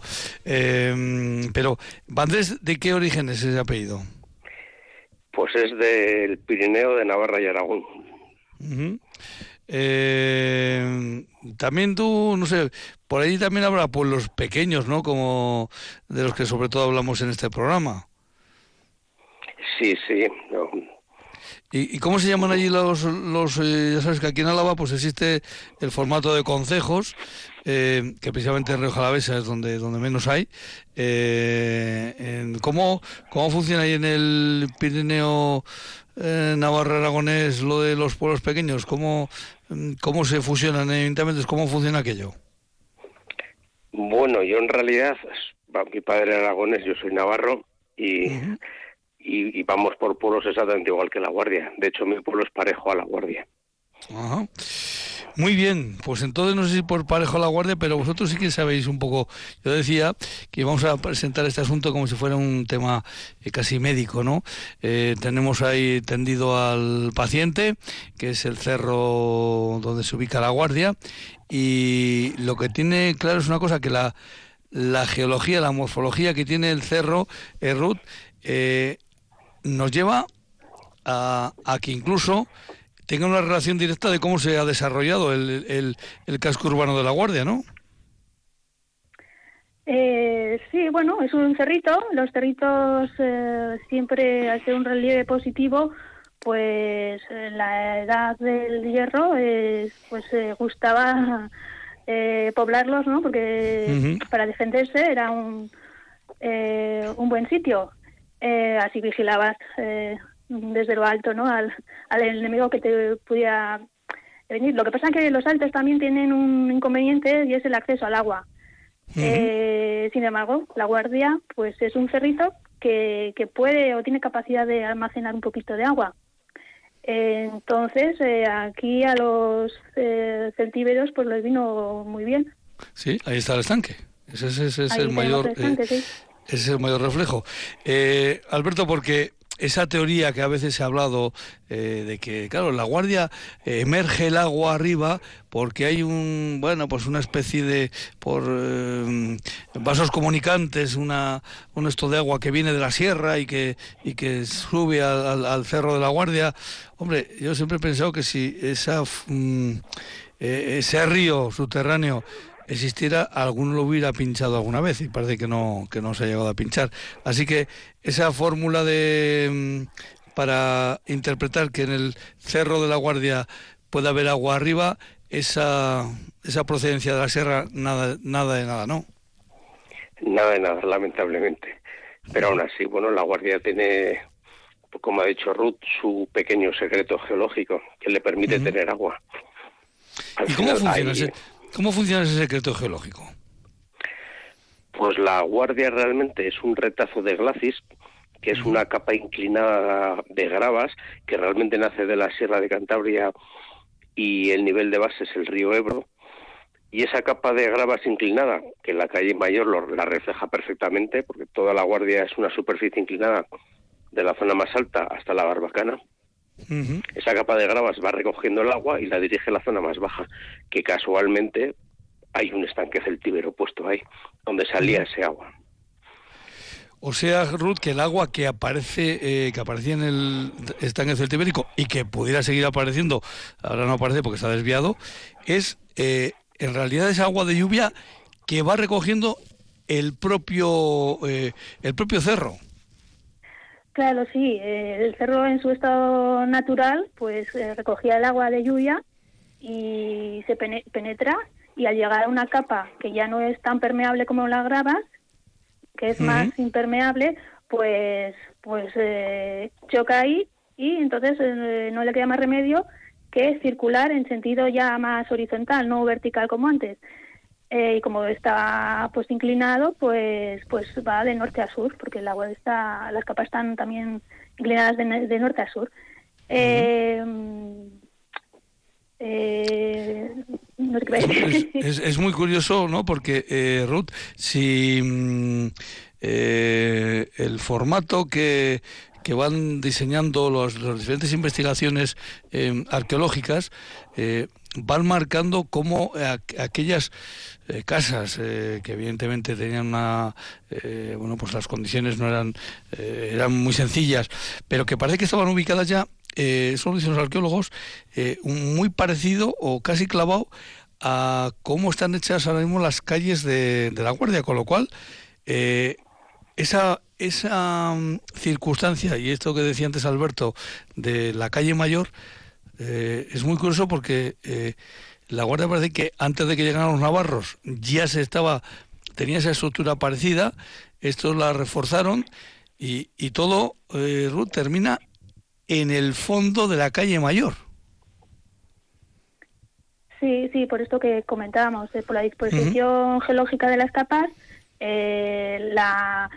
Eh, pero, ¿Vandrés de qué origen es ese apellido? Pues es del Pirineo de Navarra y Aragón. Eh, también tú, no sé, por ahí también habrá pueblos pequeños, ¿no? Como de los que sobre todo hablamos en este programa. Sí, sí. ¿Y, cómo se llaman allí los, los eh, ya sabes que aquí en Álava pues existe el formato de concejos, eh, que precisamente en Río Jalavesa es donde, donde menos hay. Eh, ¿cómo, ¿Cómo funciona ahí en el Pirineo Navarro Aragonés lo de los pueblos pequeños? ¿Cómo, cómo se fusionan en ¿Cómo funciona aquello? Bueno, yo en realidad, mi padre aragonés, yo soy navarro y y, vamos por pueblos exactamente igual que La Guardia. De hecho, mi pueblo es parejo a La Guardia. Muy bien, pues entonces no sé si por parejo a la guardia, pero vosotros sí que sabéis un poco. Yo decía que íbamos a presentar este asunto como si fuera un tema eh, casi médico, ¿no? Eh, tenemos ahí tendido al paciente, que es el cerro donde se ubica la guardia, y lo que tiene claro es una cosa, que la, la geología, la morfología que tiene el cerro, eh, Ruth, eh, nos lleva a, que incluso tenga una relación directa de cómo se ha desarrollado el, el, casco urbano de La Guardia, ¿no? Eh, sí, bueno, es un cerrito. Los cerritos eh, siempre, al ser un relieve positivo, pues en la edad del hierro, pues gustaba eh, poblarlos, ¿no? Porque para defenderse era un, un buen sitio. Eh, así vigilabas eh, desde lo alto ¿no? Al, al, enemigo que te pudiera venir. Lo que pasa es que los altos también tienen un inconveniente y es el acceso al agua. Eh, sin embargo, la guardia pues es un cerrito que, que puede o tiene capacidad de almacenar un poquito de agua. entonces, aquí a los celtíberos pues les vino muy bien. Sí, ahí está el estanque. Ese, es el mayor... Ese es el mayor reflejo. Eh, Alberto, porque esa teoría que a veces se ha hablado eh, de que, claro, la guardia eh, emerge el agua arriba porque hay un, bueno, pues una especie de, por vasos comunicantes, una, un esto de agua que viene de la sierra y que, y que sube al, cerro de la guardia. Hombre, yo siempre he pensado que si esa, mm, ese río subterráneo existiera, alguno lo hubiera pinchado alguna vez y parece que no, que no se ha llegado a pinchar. Así que esa fórmula de mm, para interpretar que en el cerro de la Guardia puede haber agua arriba, esa, esa procedencia de la sierra, nada, nada de nada, ¿no? Nada de nada, lamentablemente. Pero aún así, bueno, la Guardia tiene, como ha dicho Ruth, su pequeño secreto geológico que le permite tener agua. ¿Y cómo funciona ese, ¿Cómo funciona ese secreto geológico? Pues la guardia realmente es un retazo de glacis, que es una capa inclinada de gravas, que realmente nace de la Sierra de Cantabria y el nivel de base es el río Ebro. Y esa capa de gravas inclinada, que en la calle Mayor la refleja perfectamente, porque toda la guardia es una superficie inclinada de la zona más alta hasta la Barbacana, esa capa de gravas va recogiendo el agua y la dirige a la zona más baja, que casualmente hay un estanque celtíbero puesto ahí, donde salía ese agua. O sea, Ruth, que el agua que aparece, eh, que aparecía en el estanque celtibérico y que pudiera seguir apareciendo, ahora no aparece porque está desviado, es eh, en realidad esa agua de lluvia que va recogiendo el propio, eh, el propio cerro. Claro, sí. Eh, el cerro en su estado natural, pues eh, recogía el agua de lluvia y se penetra y al llegar a una capa que ya no es tan permeable como las gravas, que es más impermeable, pues pues eh, choca ahí y entonces no le queda más remedio que circular en sentido ya más horizontal, no vertical como antes. Eh, y como está pues inclinado, pues pues va de norte a sur, porque el agua está, las capas están también inclinadas de, norte a sur. Eh, eh, es, muy curioso, ¿no? Porque, Ruth, si mm, el formato que, que van diseñando las diferentes investigaciones arqueológicas van marcando cómo aquellas eh, casas eh, que evidentemente tenían una eh, bueno pues las condiciones no eran eran muy sencillas pero que parece que estaban ubicadas ya eso lo dicen los arqueólogos muy parecido o casi clavado a cómo están hechas ahora mismo las calles de, de la guardia con lo cual esa esa mm, circunstancia y esto que decía antes Alberto de la calle Mayor eh, es muy curioso porque eh, la Guardia parece que antes de que llegaran los navarros ya se estaba, tenía esa estructura parecida, estos la reforzaron y, y todo, eh, Ruth, termina en el fondo de la calle Mayor. Sí, sí, por esto que comentábamos, eh, por la disposición geológica de las capas, eh, la,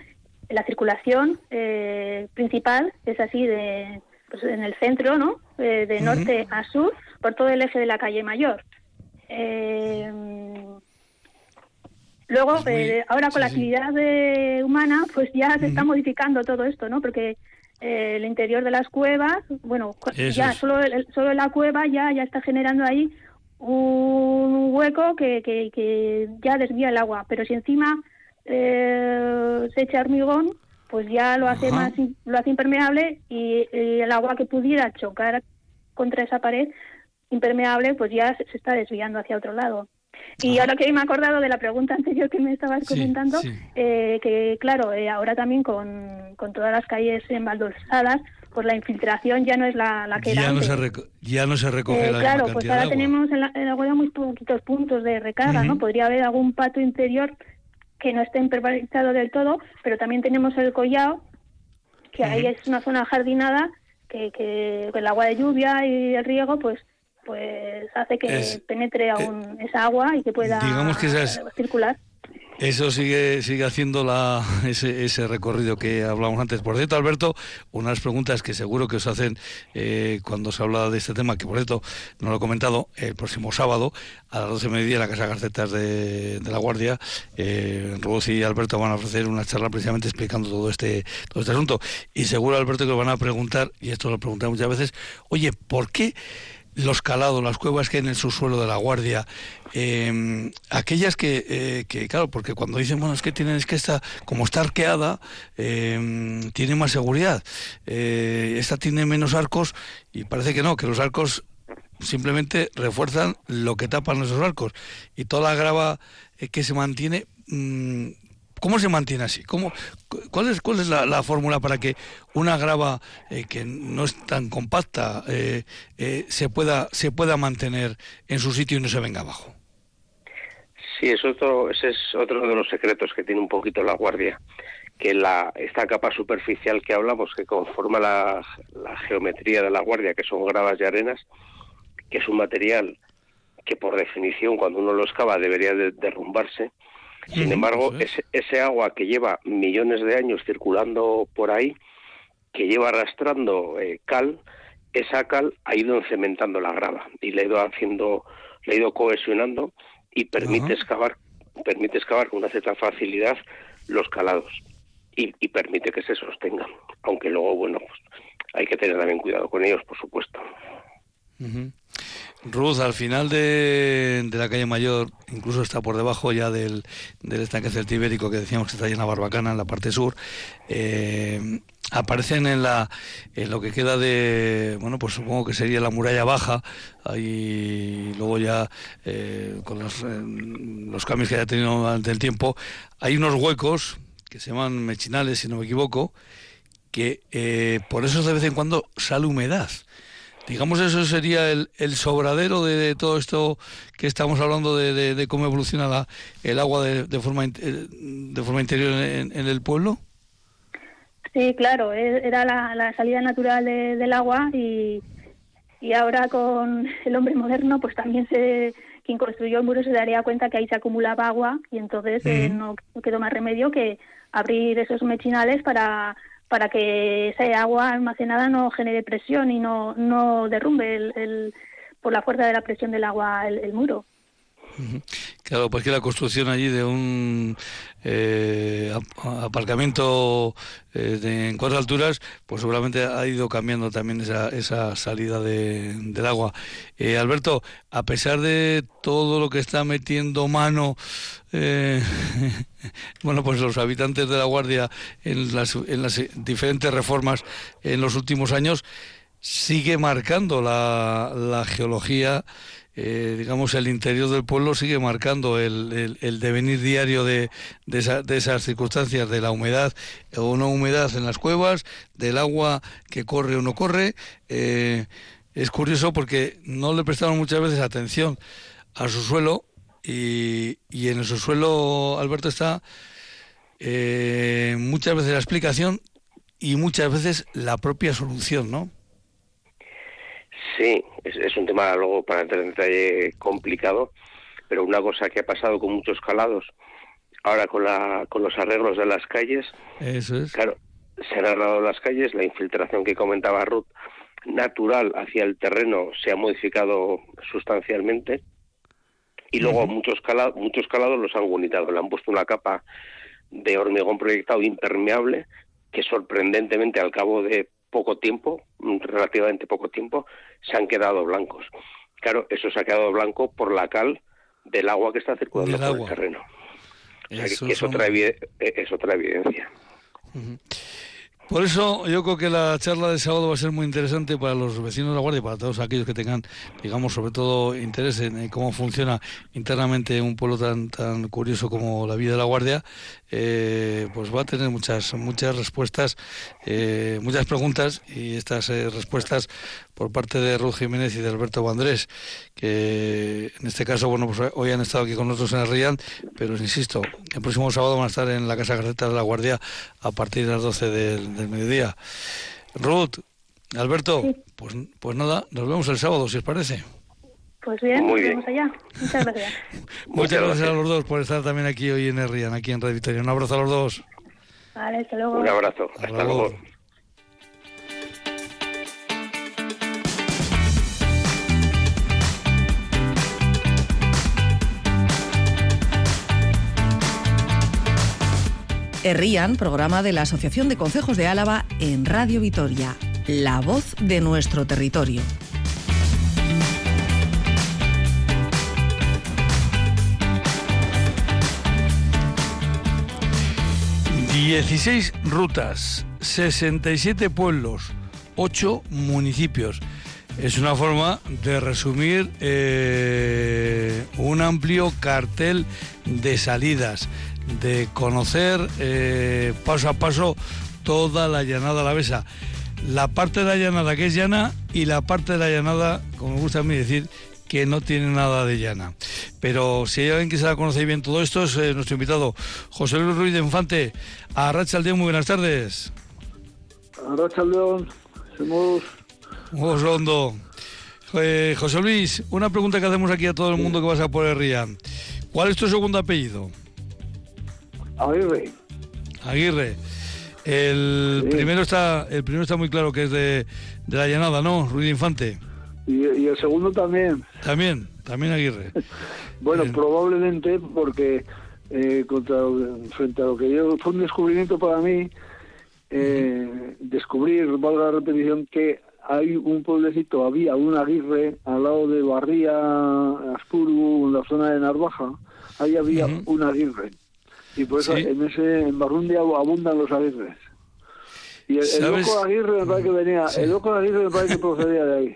la circulación eh, principal es así de pues, en el centro, ¿no? Eh, de norte a sur, por todo el eje de la calle Mayor. Eh, luego, eh, ahora con la actividad humana, pues ya se está modificando todo esto, ¿no? Porque eh, el interior de las cuevas, bueno, Eso ya es. solo, el- solo la cueva ya, ya está generando ahí un hueco que, que, que ya desvía el agua, pero si encima eh, se echa hormigón, pues ya lo hace Ajá. más lo hace impermeable y, y el agua que pudiera chocar contra esa pared impermeable, pues ya se, se está desviando hacia otro lado. Y ahora que me he acordado de la pregunta anterior que me estabas Sí, comentando, sí. eh, que claro, eh, ahora también con, con todas las calles embaldossadas, pues la infiltración ya no es la, la que era Ya no, antes. se ya no se recoge Eh, la claro, pues ahora de agua. tenemos en la, en la huella muy poquitos puntos de recarga, ¿no? Podría haber algún pato interior que no esté impermeabilizado del todo, pero también tenemos el collao, que ahí es una zona jardinada que, que el agua de lluvia y el riego, pues pues hace que Es- penetre aún esa agua y que pueda digamos que circular. Eso sigue sigue haciendo la, ese, recorrido que hablábamos antes. Por cierto, Alberto, unas preguntas que seguro que os hacen eh, cuando se habla de este tema, que por cierto, no lo he comentado, el próximo sábado a las 12 de mediodía en la Casa Garcetas de, de La Guardia, eh, y Alberto van a ofrecer una charla precisamente explicando todo este, todo este asunto. Y seguro, Alberto, que os van a preguntar, y esto lo preguntan muchas veces, oye, ¿por qué los calados, las cuevas que hay en el subsuelo de la guardia, eh, aquellas que, eh, que, claro, porque cuando dicen, bueno, es que tienen, es que esta, como está arqueada, eh, tiene más seguridad, eh, esta tiene menos arcos, y parece que no, que los arcos simplemente refuerzan lo que tapan esos arcos, y toda la grava eh, que se mantiene, mm, ¿Cómo se mantiene así? ¿Cómo, cu- ¿Cuál es, cuál es la, la fórmula para que una grava eh, que no es tan compacta eh, eh, se, pueda, se pueda mantener en su sitio y no se venga abajo? Sí, es otro, ese es otro de los secretos que tiene un poquito la guardia, que la, esta capa superficial que hablamos, que conforma la, la geometría de la guardia, que son gravas y arenas, que es un material que por definición cuando uno lo excava debería de derrumbarse. Sin embargo, ese, ese agua que lleva millones de años circulando por ahí, que lleva arrastrando eh, cal, esa cal ha ido encementando la grava y le ha ido haciendo, le ha ido cohesionando y permite Ajá. excavar, permite excavar con una cierta facilidad los calados y, y permite que se sostengan. Aunque luego, bueno, pues hay que tener también cuidado con ellos, por supuesto. Ujú. Ruth, al final de, la calle Mayor, incluso está por debajo ya del, del estanque celtibérico que decíamos que está llena de barbacana en la parte sur, eh, aparecen en la en lo que queda de, bueno, pues supongo que sería la muralla baja, ahí luego ya eh, con los, eh, los cambios que haya tenido durante el tiempo, hay unos huecos que se llaman mechinales, si no me equivoco, que por eso de vez en cuando sale humedad. Digamos, eso sería el, el sobradero de, de todo esto que estamos hablando de, de- de cómo evoluciona la- el agua de, de forma eh, de forma interior en, en el pueblo. Sí, claro, e- era la, la salida natural de- del agua y, y ahora con el hombre moderno, pues también se quien construyó el muro se daría cuenta que ahí se acumulaba agua y entonces eh, no quedó más remedio que abrir esos mechinales para para que esa agua almacenada no genere presión y no no derrumbe el, por la fuerza de la presión del agua el, el muro. Claro, pues que la construcción allí de un eh, ap- aparcamiento eh, de- en cuatro alturas, pues seguramente ha ido cambiando también esa, esa salida de- del agua. Eh, Alberto, a pesar de todo lo que está metiendo mano, bueno, pues los habitantes de la Guardia en las, en las diferentes reformas en los últimos años, sigue marcando la, la geología eh, digamos, el interior del pueblo sigue marcando el, el, devenir diario de, de, de, esas circunstancias, de la humedad o no humedad en las cuevas, del agua que corre o no corre. Eh, es curioso porque no le prestaron muchas veces atención a su suelo y, y en su suelo, Alberto, está eh, muchas veces la explicación y muchas veces la propia solución, ¿no? Sí, es, un tema luego para entrar en detalle complicado, pero una cosa que ha pasado con muchos calados, ahora con, la, con los arreglos de las calles, Eso es. claro, se han arreglado las calles, la infiltración que comentaba Ruth, natural hacia el terreno se ha modificado sustancialmente y luego muchos, calados, muchos calados los han unitado, le han puesto una capa de hormigón proyectado impermeable que sorprendentemente al cabo de poco tiempo, relativamente poco tiempo, se han quedado blancos. Claro, eso se ha quedado blanco por la cal del agua que está circulando por el terreno. es, otra es otra evidencia. Por eso yo creo que la charla de sábado va a ser muy interesante para los vecinos de la Guardia y para todos aquellos que tengan, digamos, sobre todo interés en, cómo funciona internamente un pueblo tan tan curioso como la vida de la Guardia. Eh, pues va a tener muchas muchas respuestas, eh, muchas preguntas y estas eh, respuestas por parte de Ruth Jiménez y de Alberto Bandrés, que en este caso, bueno, pues hoy han estado aquí con nosotros en el Rian, pero insisto, el próximo sábado van a estar en la Casa Gaceta de la Guardia a partir de las 12 del, mediodía. Ruth, Alberto, pues, pues nada, nos vemos el sábado, si os parece. Pues bien, nos vemos allá. Muchas gracias. Muchas gracias a los dos por estar también aquí hoy en el Rian, aquí en Radio Victoria. Un abrazo a los dos. Vale, hasta luego. Un abrazo. Hasta, luego. Errían, programa de la Asociación de Consejos de Álava en Radio Vitoria, la voz de nuestro territorio. Dieciséis rutas, 67 pueblos, 8 municipios. Es una forma de resumir eh, un amplio cartel de salidas de conocer eh, paso a paso toda la llanada alavesa. La parte de la llanada que es llana y la parte de la llanada, como me gusta a mí decir, que no tiene nada de llana. Pero si hay alguien que se la conoce bien todo esto, es eh, nuestro invitado, José Luis Ruiz de Infante. A Rachaldeón, muy buenas tardes. A Rachaldeón, somos... Rondo. Eh, José Luis, una pregunta que hacemos aquí a todo el mundo que pasa por el ría. ¿Cuál es tu segundo apellido? Aguirre. Aguirre. El primero está el primero está muy claro que es de, de la llanada, ¿no? Ruiz Infante. Y, el segundo también. También, también Aguirre. bueno, probablemente porque eh, contra, frente a lo que yo fue un descubrimiento para mí, eh, descubrir, valga la repetición, que hay un pueblecito, había un Aguirre al lado de Barría, Aspuru, en la zona de Narvaja, ahí había un Aguirre. Y por eso en ese en Barrundia abundan los aguirres. Y el, el loco Aguirre me parece que venía, el loco Aguirre me parece que procedía de ahí.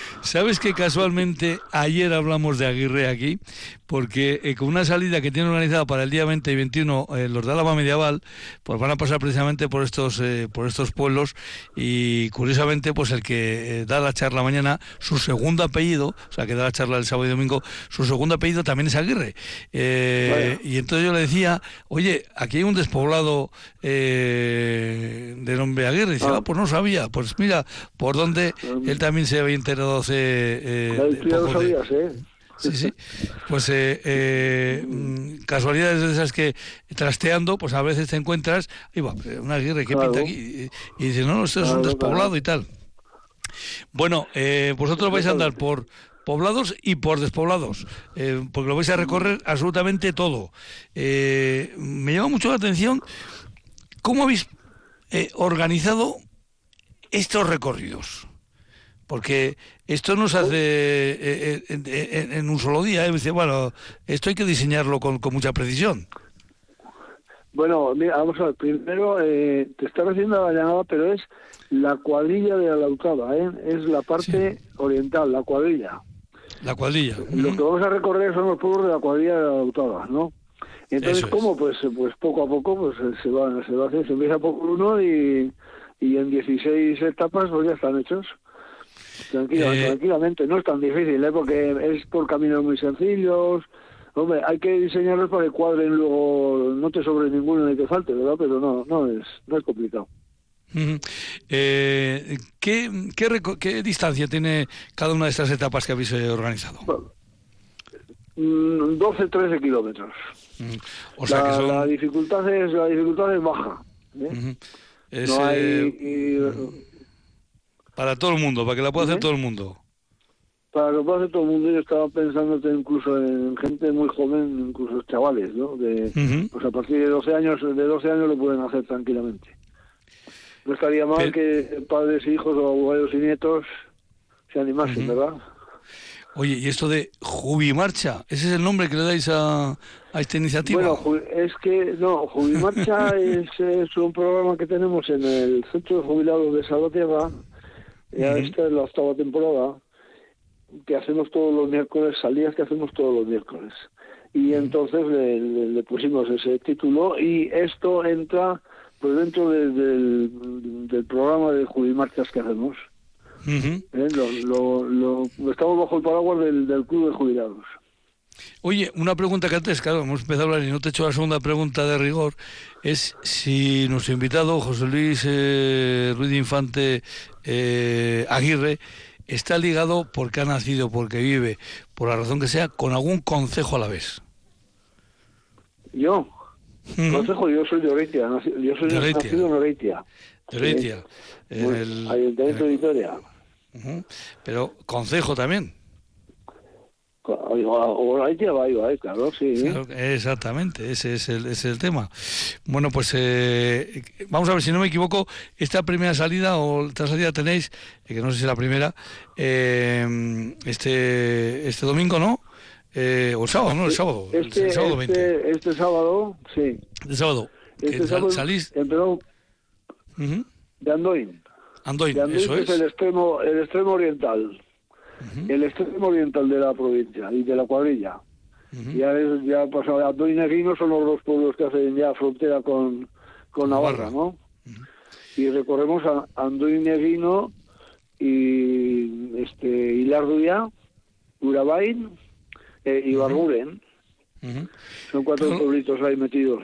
¿Sabes que casualmente ayer hablamos de Aguirre aquí? Porque eh, con una salida que tiene organizada para el día 20 y 21 eh, los de Álava Medieval, pues van a pasar precisamente por estos eh, por estos pueblos y curiosamente pues el que da la charla mañana, su segundo apellido, o sea que da la charla el sábado y domingo, su segundo apellido también es Aguirre. Y entonces yo le decía, oye, aquí hay un despoblado de nombre Aguirre. Y dice, ah. ah. pues no sabía. Pues mira, por dónde él también se había enterado eh, ¿eh? Sí, sí. Pues eh, eh, mm, casualidades de esas que trasteando, pues a veces te encuentras, y va, una guerra que pinta aquí, y, dices, no, no, esto es un despoblado y tal. Bueno, vosotros vais a andar por poblados y por despoblados, porque lo vais a recorrer absolutamente todo. me llama mucho la atención cómo habéis organizado estos recorridos porque esto no se hace eh, eh, en, un solo día. ¿eh? Dice, bueno, esto hay que diseñarlo con, mucha precisión. Bueno, mira, vamos a ver. Primero, eh, te está haciendo la llamada, pero es la cuadrilla de la Lautada, ¿eh? Es la parte oriental, la cuadrilla. La cuadrilla. Lo que vamos a recorrer son los pueblos de la cuadrilla de la Lautada, ¿no? Entonces, es. ¿cómo? Pues, pues poco a poco pues se va, se va a hacer, se empieza por uno y, y en 16 etapas pues ya están hechos. Tranquila, Eh, tranquilamente, no es tan difícil, ¿eh? porque es por caminos muy sencillos. Hombre, hay que diseñarlos para que cuadren luego, no te sobre ninguno ni te falte, ¿verdad? Pero no, no es, no es complicado. Eh, ¿qué, qué, distancia tiene cada una de estas etapas que habéis eh, organizado? Mm, 12, 13 kilómetros. Mm, O sea la, que son... la dificultad es la dificultad es baja. ¿eh? Es, no hay eh, y- para todo el mundo, para que la pueda hacer todo el mundo. para lo que hace todo el mundo, yo estaba pensando que incluso en gente muy joven, incluso chavales, ¿no? De, Ujú. pues a partir de 12 años, de 12 años lo pueden hacer tranquilamente. No estaría mal que padres, hijos o abuelos y nietos se animasen, ¿verdad? Oye, y esto de Jubimarcha, ¿ese es el nombre que le dais a, a esta iniciativa? Bueno, es que, no, Jubimarcha es, es un programa que tenemos en el Centro de Jubilados de Salvatierra, ya esta es la octava temporada, que hacemos todos los miércoles, salidas que hacemos todos los miércoles. Y entonces le, le- le pusimos ese título y esto entra pues dentro de- del, del programa de Jubimarchas que hacemos. ¿eh? Lo, lo- lo- estamos bajo el paraguas del, del Club de Jubilados. Oye, una pregunta que antes, claro, hemos empezado a hablar y no te he hecho la segunda pregunta de rigor, es si nuestro invitado, José Luis eh, Ruiz de Infante eh, Aguirre, está ligado porque ha nacido, porque vive, por la razón que sea, con algún concejo a la vez. Yo, consejo, yo soy de Oreitia, naci- yo soy De Oreitia. nacido en Oreitia. De Oreitia, Sí. en el- Ayuntamiento de Vitoria. Pero concejo también. Va, eh, claro, sí. Claro, exactamente, ese es el, ese es el tema. Bueno, pues eh, vamos a ver, si no me equivoco, esta primera salida o esta salida tenéis, eh, que no sé si es la primera, eh, este este domingo, ¿no? Eh, o el sábado, ¿no? El sábado. Este, el sábado 20. este, este sábado, sí. El sábado. Este sábado salís empezó de Andoin. Andoin, Andoin, eso es. es el extremo, el extremo oriental. El extremo oriental de la provincia y de la cuadrilla. Ya es, ya pasado Andoin y Neguino son los dos pueblos que hacen ya frontera con, con Navarra, ¿no? Y recorremos a Andoin Neguino y este Hilarduya, Urabain eh, y Barburen. Son cuatro Claro. pueblitos ahí metidos.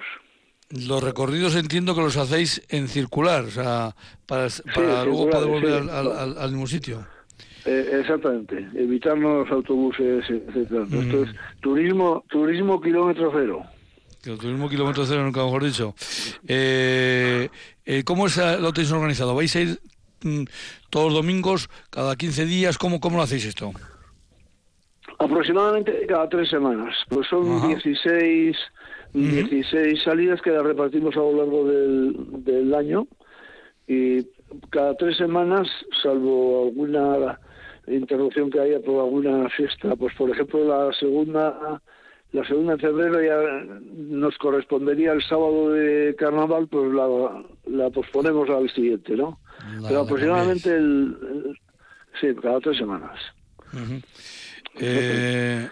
Los recorridos entiendo que los hacéis en circular, o sea, para, para luego poder volver sí. al, al- al- al mismo sitio. Eh, exactamente, evitarnos autobuses, etcétera. Mm. Esto es turismo, turismo kilómetro cero. El turismo kilómetro cero, nunca mejor dicho. Eh, eh, ¿Cómo es, eh, lo tenéis organizado? ¿Vais a ir mm, todos los domingos, cada 15 días? ¿Cómo, cómo lo hacéis esto? Aproximadamente cada tres semanas. Pues son 16, 16 salidas que las repartimos a lo largo del, del año. Y cada tres semanas, salvo alguna interrupción que haya por alguna fiesta, pues por ejemplo la segunda la segunda en febrero ya nos correspondería el sábado de carnaval, pues la, la posponemos al siguiente, ¿no? La- Pero aproximadamente el, el- sí, cada tres semanas. Eh,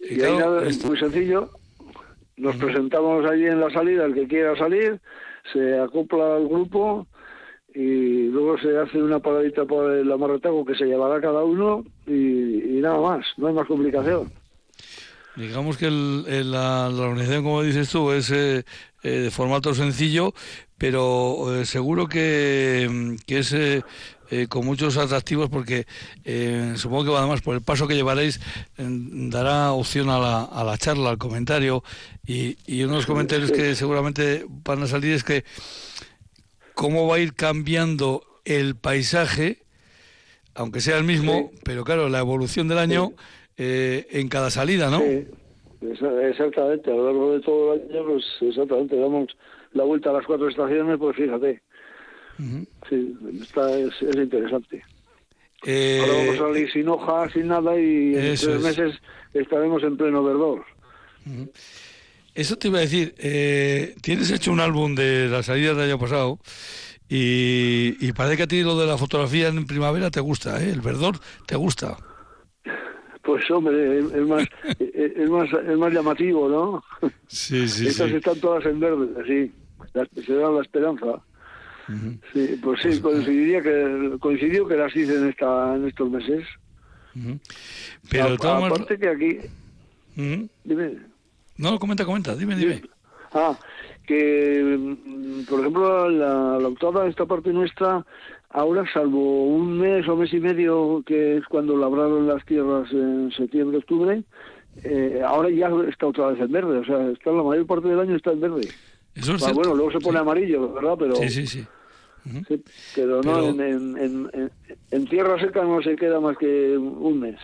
Y claro, ahí nada, es muy sencillo. Nos presentamos allí en la salida, el que quiera salir, se acopla al grupo y luego se hace una paradita por el amarretago que se llevará cada uno y, y nada más, no hay más complicación. Digamos que el- el- la, la organización, como dices tú, es eh, eh, de formato sencillo, pero eh, seguro que, que es eh, con muchos atractivos porque eh, supongo que además por el paso que llevaréis dará opción a la, a la charla, al comentario y, y uno de los comentarios que seguramente van a salir es que cómo va a ir cambiando el paisaje, aunque sea el mismo, pero claro, la evolución del año eh, en cada salida, ¿no? Sí, exactamente, a lo largo de todo el año, pues exactamente, damos la vuelta a las cuatro estaciones, pues fíjate. Sí, está, es, es interesante. Eh, Ahora vamos a salir sin hojas, sin nada y en tres es. meses estaremos en pleno verdor. Eso te iba a decir. Eh, tienes hecho un álbum de las salidas del año pasado y, y parece que a ti lo de la fotografía en primavera te gusta, ¿eh? El verdor te gusta. Pues hombre, es, más, es, más, es más llamativo, ¿no? Sí, sí, Estas sí. están todas en verde, así. Se da la esperanza. Sí, pues sí, coincidiría que coincidió que las hice en esta en estos meses. Pero A- todas maneras- aparte que aquí, dime. No, comenta, comenta, dime, dime. Ah, que mm, por ejemplo la, la octava de esta parte nuestra, ahora salvo un mes o mes y medio que es cuando labraron las tierras en septiembre, octubre, eh, ahora ya está otra vez en verde, o sea, está la mayor parte del año está en verde. Eso es Ah, bueno, luego se pone amarillo, ¿verdad? Pero, Sí, sí, sí. sí, pero no, Pero- en, en, en- en tierra seca no se queda más que un mes.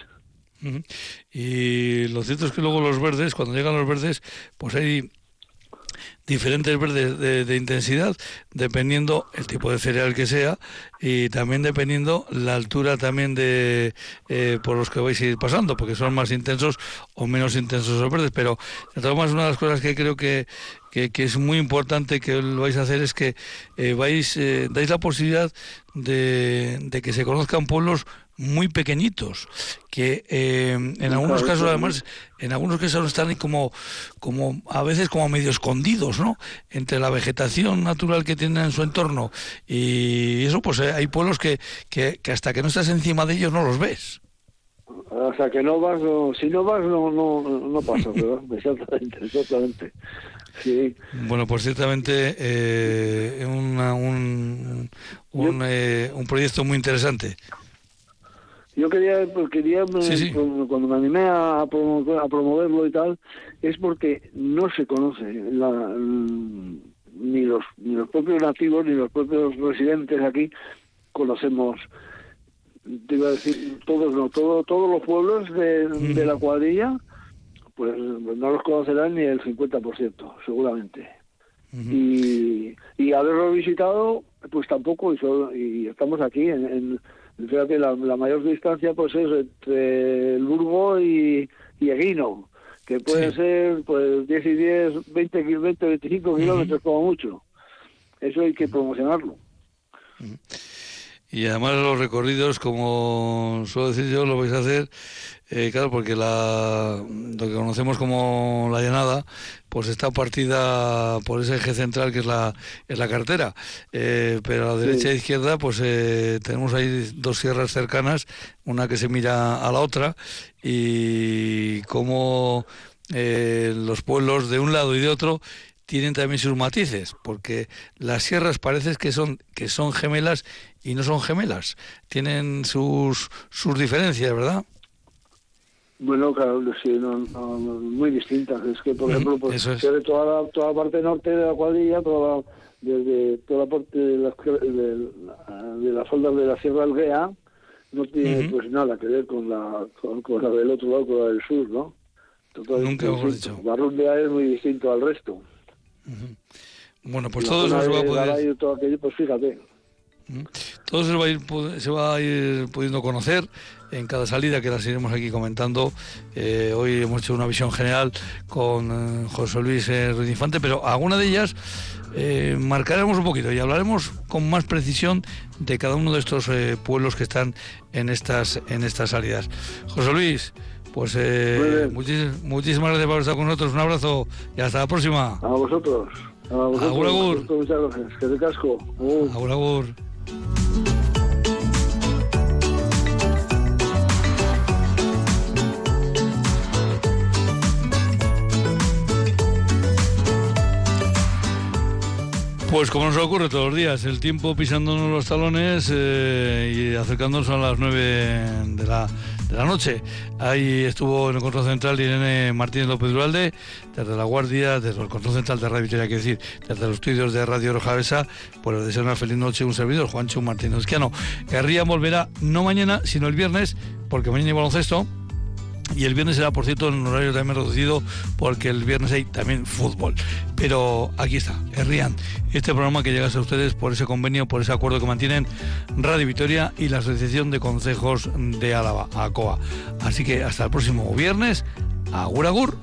Y lo cierto es que luego los verdes, cuando llegan los verdes, pues hay diferentes verdes de, intensidad, dependiendo el tipo de cereal que sea y también dependiendo la altura también de eh, por los que vais a ir pasando, porque son más intensos o menos intensos los verdes. Pero de una de las cosas que creo que, que, es muy importante que lo vais a hacer es que eh, vais eh, dais la posibilidad de que se conozcan pueblos muy pequeñitos que eh, en algunos casos además en algunos casos están como como a veces como medio escondidos no entre la vegetación natural que tienen en su entorno y eso pues eh, hay pueblos que, que, que hasta que no estás encima de ellos no los ves sea, que no vas, no- si no vas, no, no, no pasa, ¿verdad? Exactamente, exactamente. Sí. Bueno, pues ciertamente eh, una- un, un, eh, un proyecto muy interesante. Yo quería, pues, quería Sí, sí. cu- cuando me animé a, a promoverlo y tal, es porque no se conoce la, mm, ni los ni los propios nativos ni los propios residentes aquí conocemos. Te iba a decir todos no, todo, todos los pueblos de, de la cuadrilla, pues no los conocerán ni el 50%, seguramente. y, y haberlo visitado, pues tampoco, y, solo- y estamos aquí en, en- la, la mayor distancia pues es entre el Burgo y, y Eguino, que pueden ser pues 10 y 10, 20, kil- 20 25 kilómetros como mucho. Eso hay que promocionarlo. Y además los recorridos, como suelo decir yo, lo vais a hacer, eh, claro, porque la, lo que conocemos como la llanada, pues está partida por ese eje central que es la, es la carretera. Eh, pero a la Sí. derecha e izquierda, pues eh, tenemos ahí dos sierras cercanas, una que se mira a la otra, y como eh, los pueblos de un lado y de otro tienen también sus matices, porque las sierras parece que son que son gemelas y no son gemelas, tienen sus sus diferencias, ¿verdad? Bueno, claro, sí, no, muy distintas. Es que, por ejemplo, pues, es. de toda la, toda la parte norte de la cuadrilla, toda la, desde toda la parte de las, de, la- de las faldas de la Sierra Alguea, no tiene pues nada que ver con la, con, con la del otro lado, con la del sur, ¿no? Totalmente Nunca mejor distinto. Barrundea es muy distinto al resto. Bueno, pues La todo eso zona se va a poder todo aquello, pues fíjate. Todo se va a ir se va a ir pudiendo conocer en cada salida que las iremos aquí comentando. Eh, hoy hemos hecho una visión general con eh, José Luis eh, Ruiz Infante, pero alguna de ellas eh, marcaremos un poquito y hablaremos con más precisión de cada uno de estos eh, pueblos que están en estas en estas salidas. José Luis, pues muchis- muchísimas gracias por estar con nosotros. Un abrazo y hasta la próxima. A vosotros. A vosotros. Agur, agur. Muchas gracias. Que te casco. Agur, agur. Pues como nos ocurre todos los días, el tiempo pisándonos los talones eh, y acercándonos a las 9 de la, la noche. Ahí estuvo en el control central Irene Martínez López Duralde, desde la Guardia, desde el control central de Radio Victoria, quiero decir, desde los estudios de Radio Rojavesa, por el deseo una feliz noche un servidor, Juancho Martínez Esquiano. Guerrilla volverá no mañana, sino el viernes, porque mañana hay baloncesto. Y el viernes será, por cierto, en un horario también reducido, porque el viernes hay también fútbol. Pero aquí está, Herrian, este programa que llega a ustedes por ese convenio, por ese acuerdo que mantienen Radio Vitoria y la Asociación de Consejos de Álava, ACOA. Así que hasta el próximo viernes, agur agur.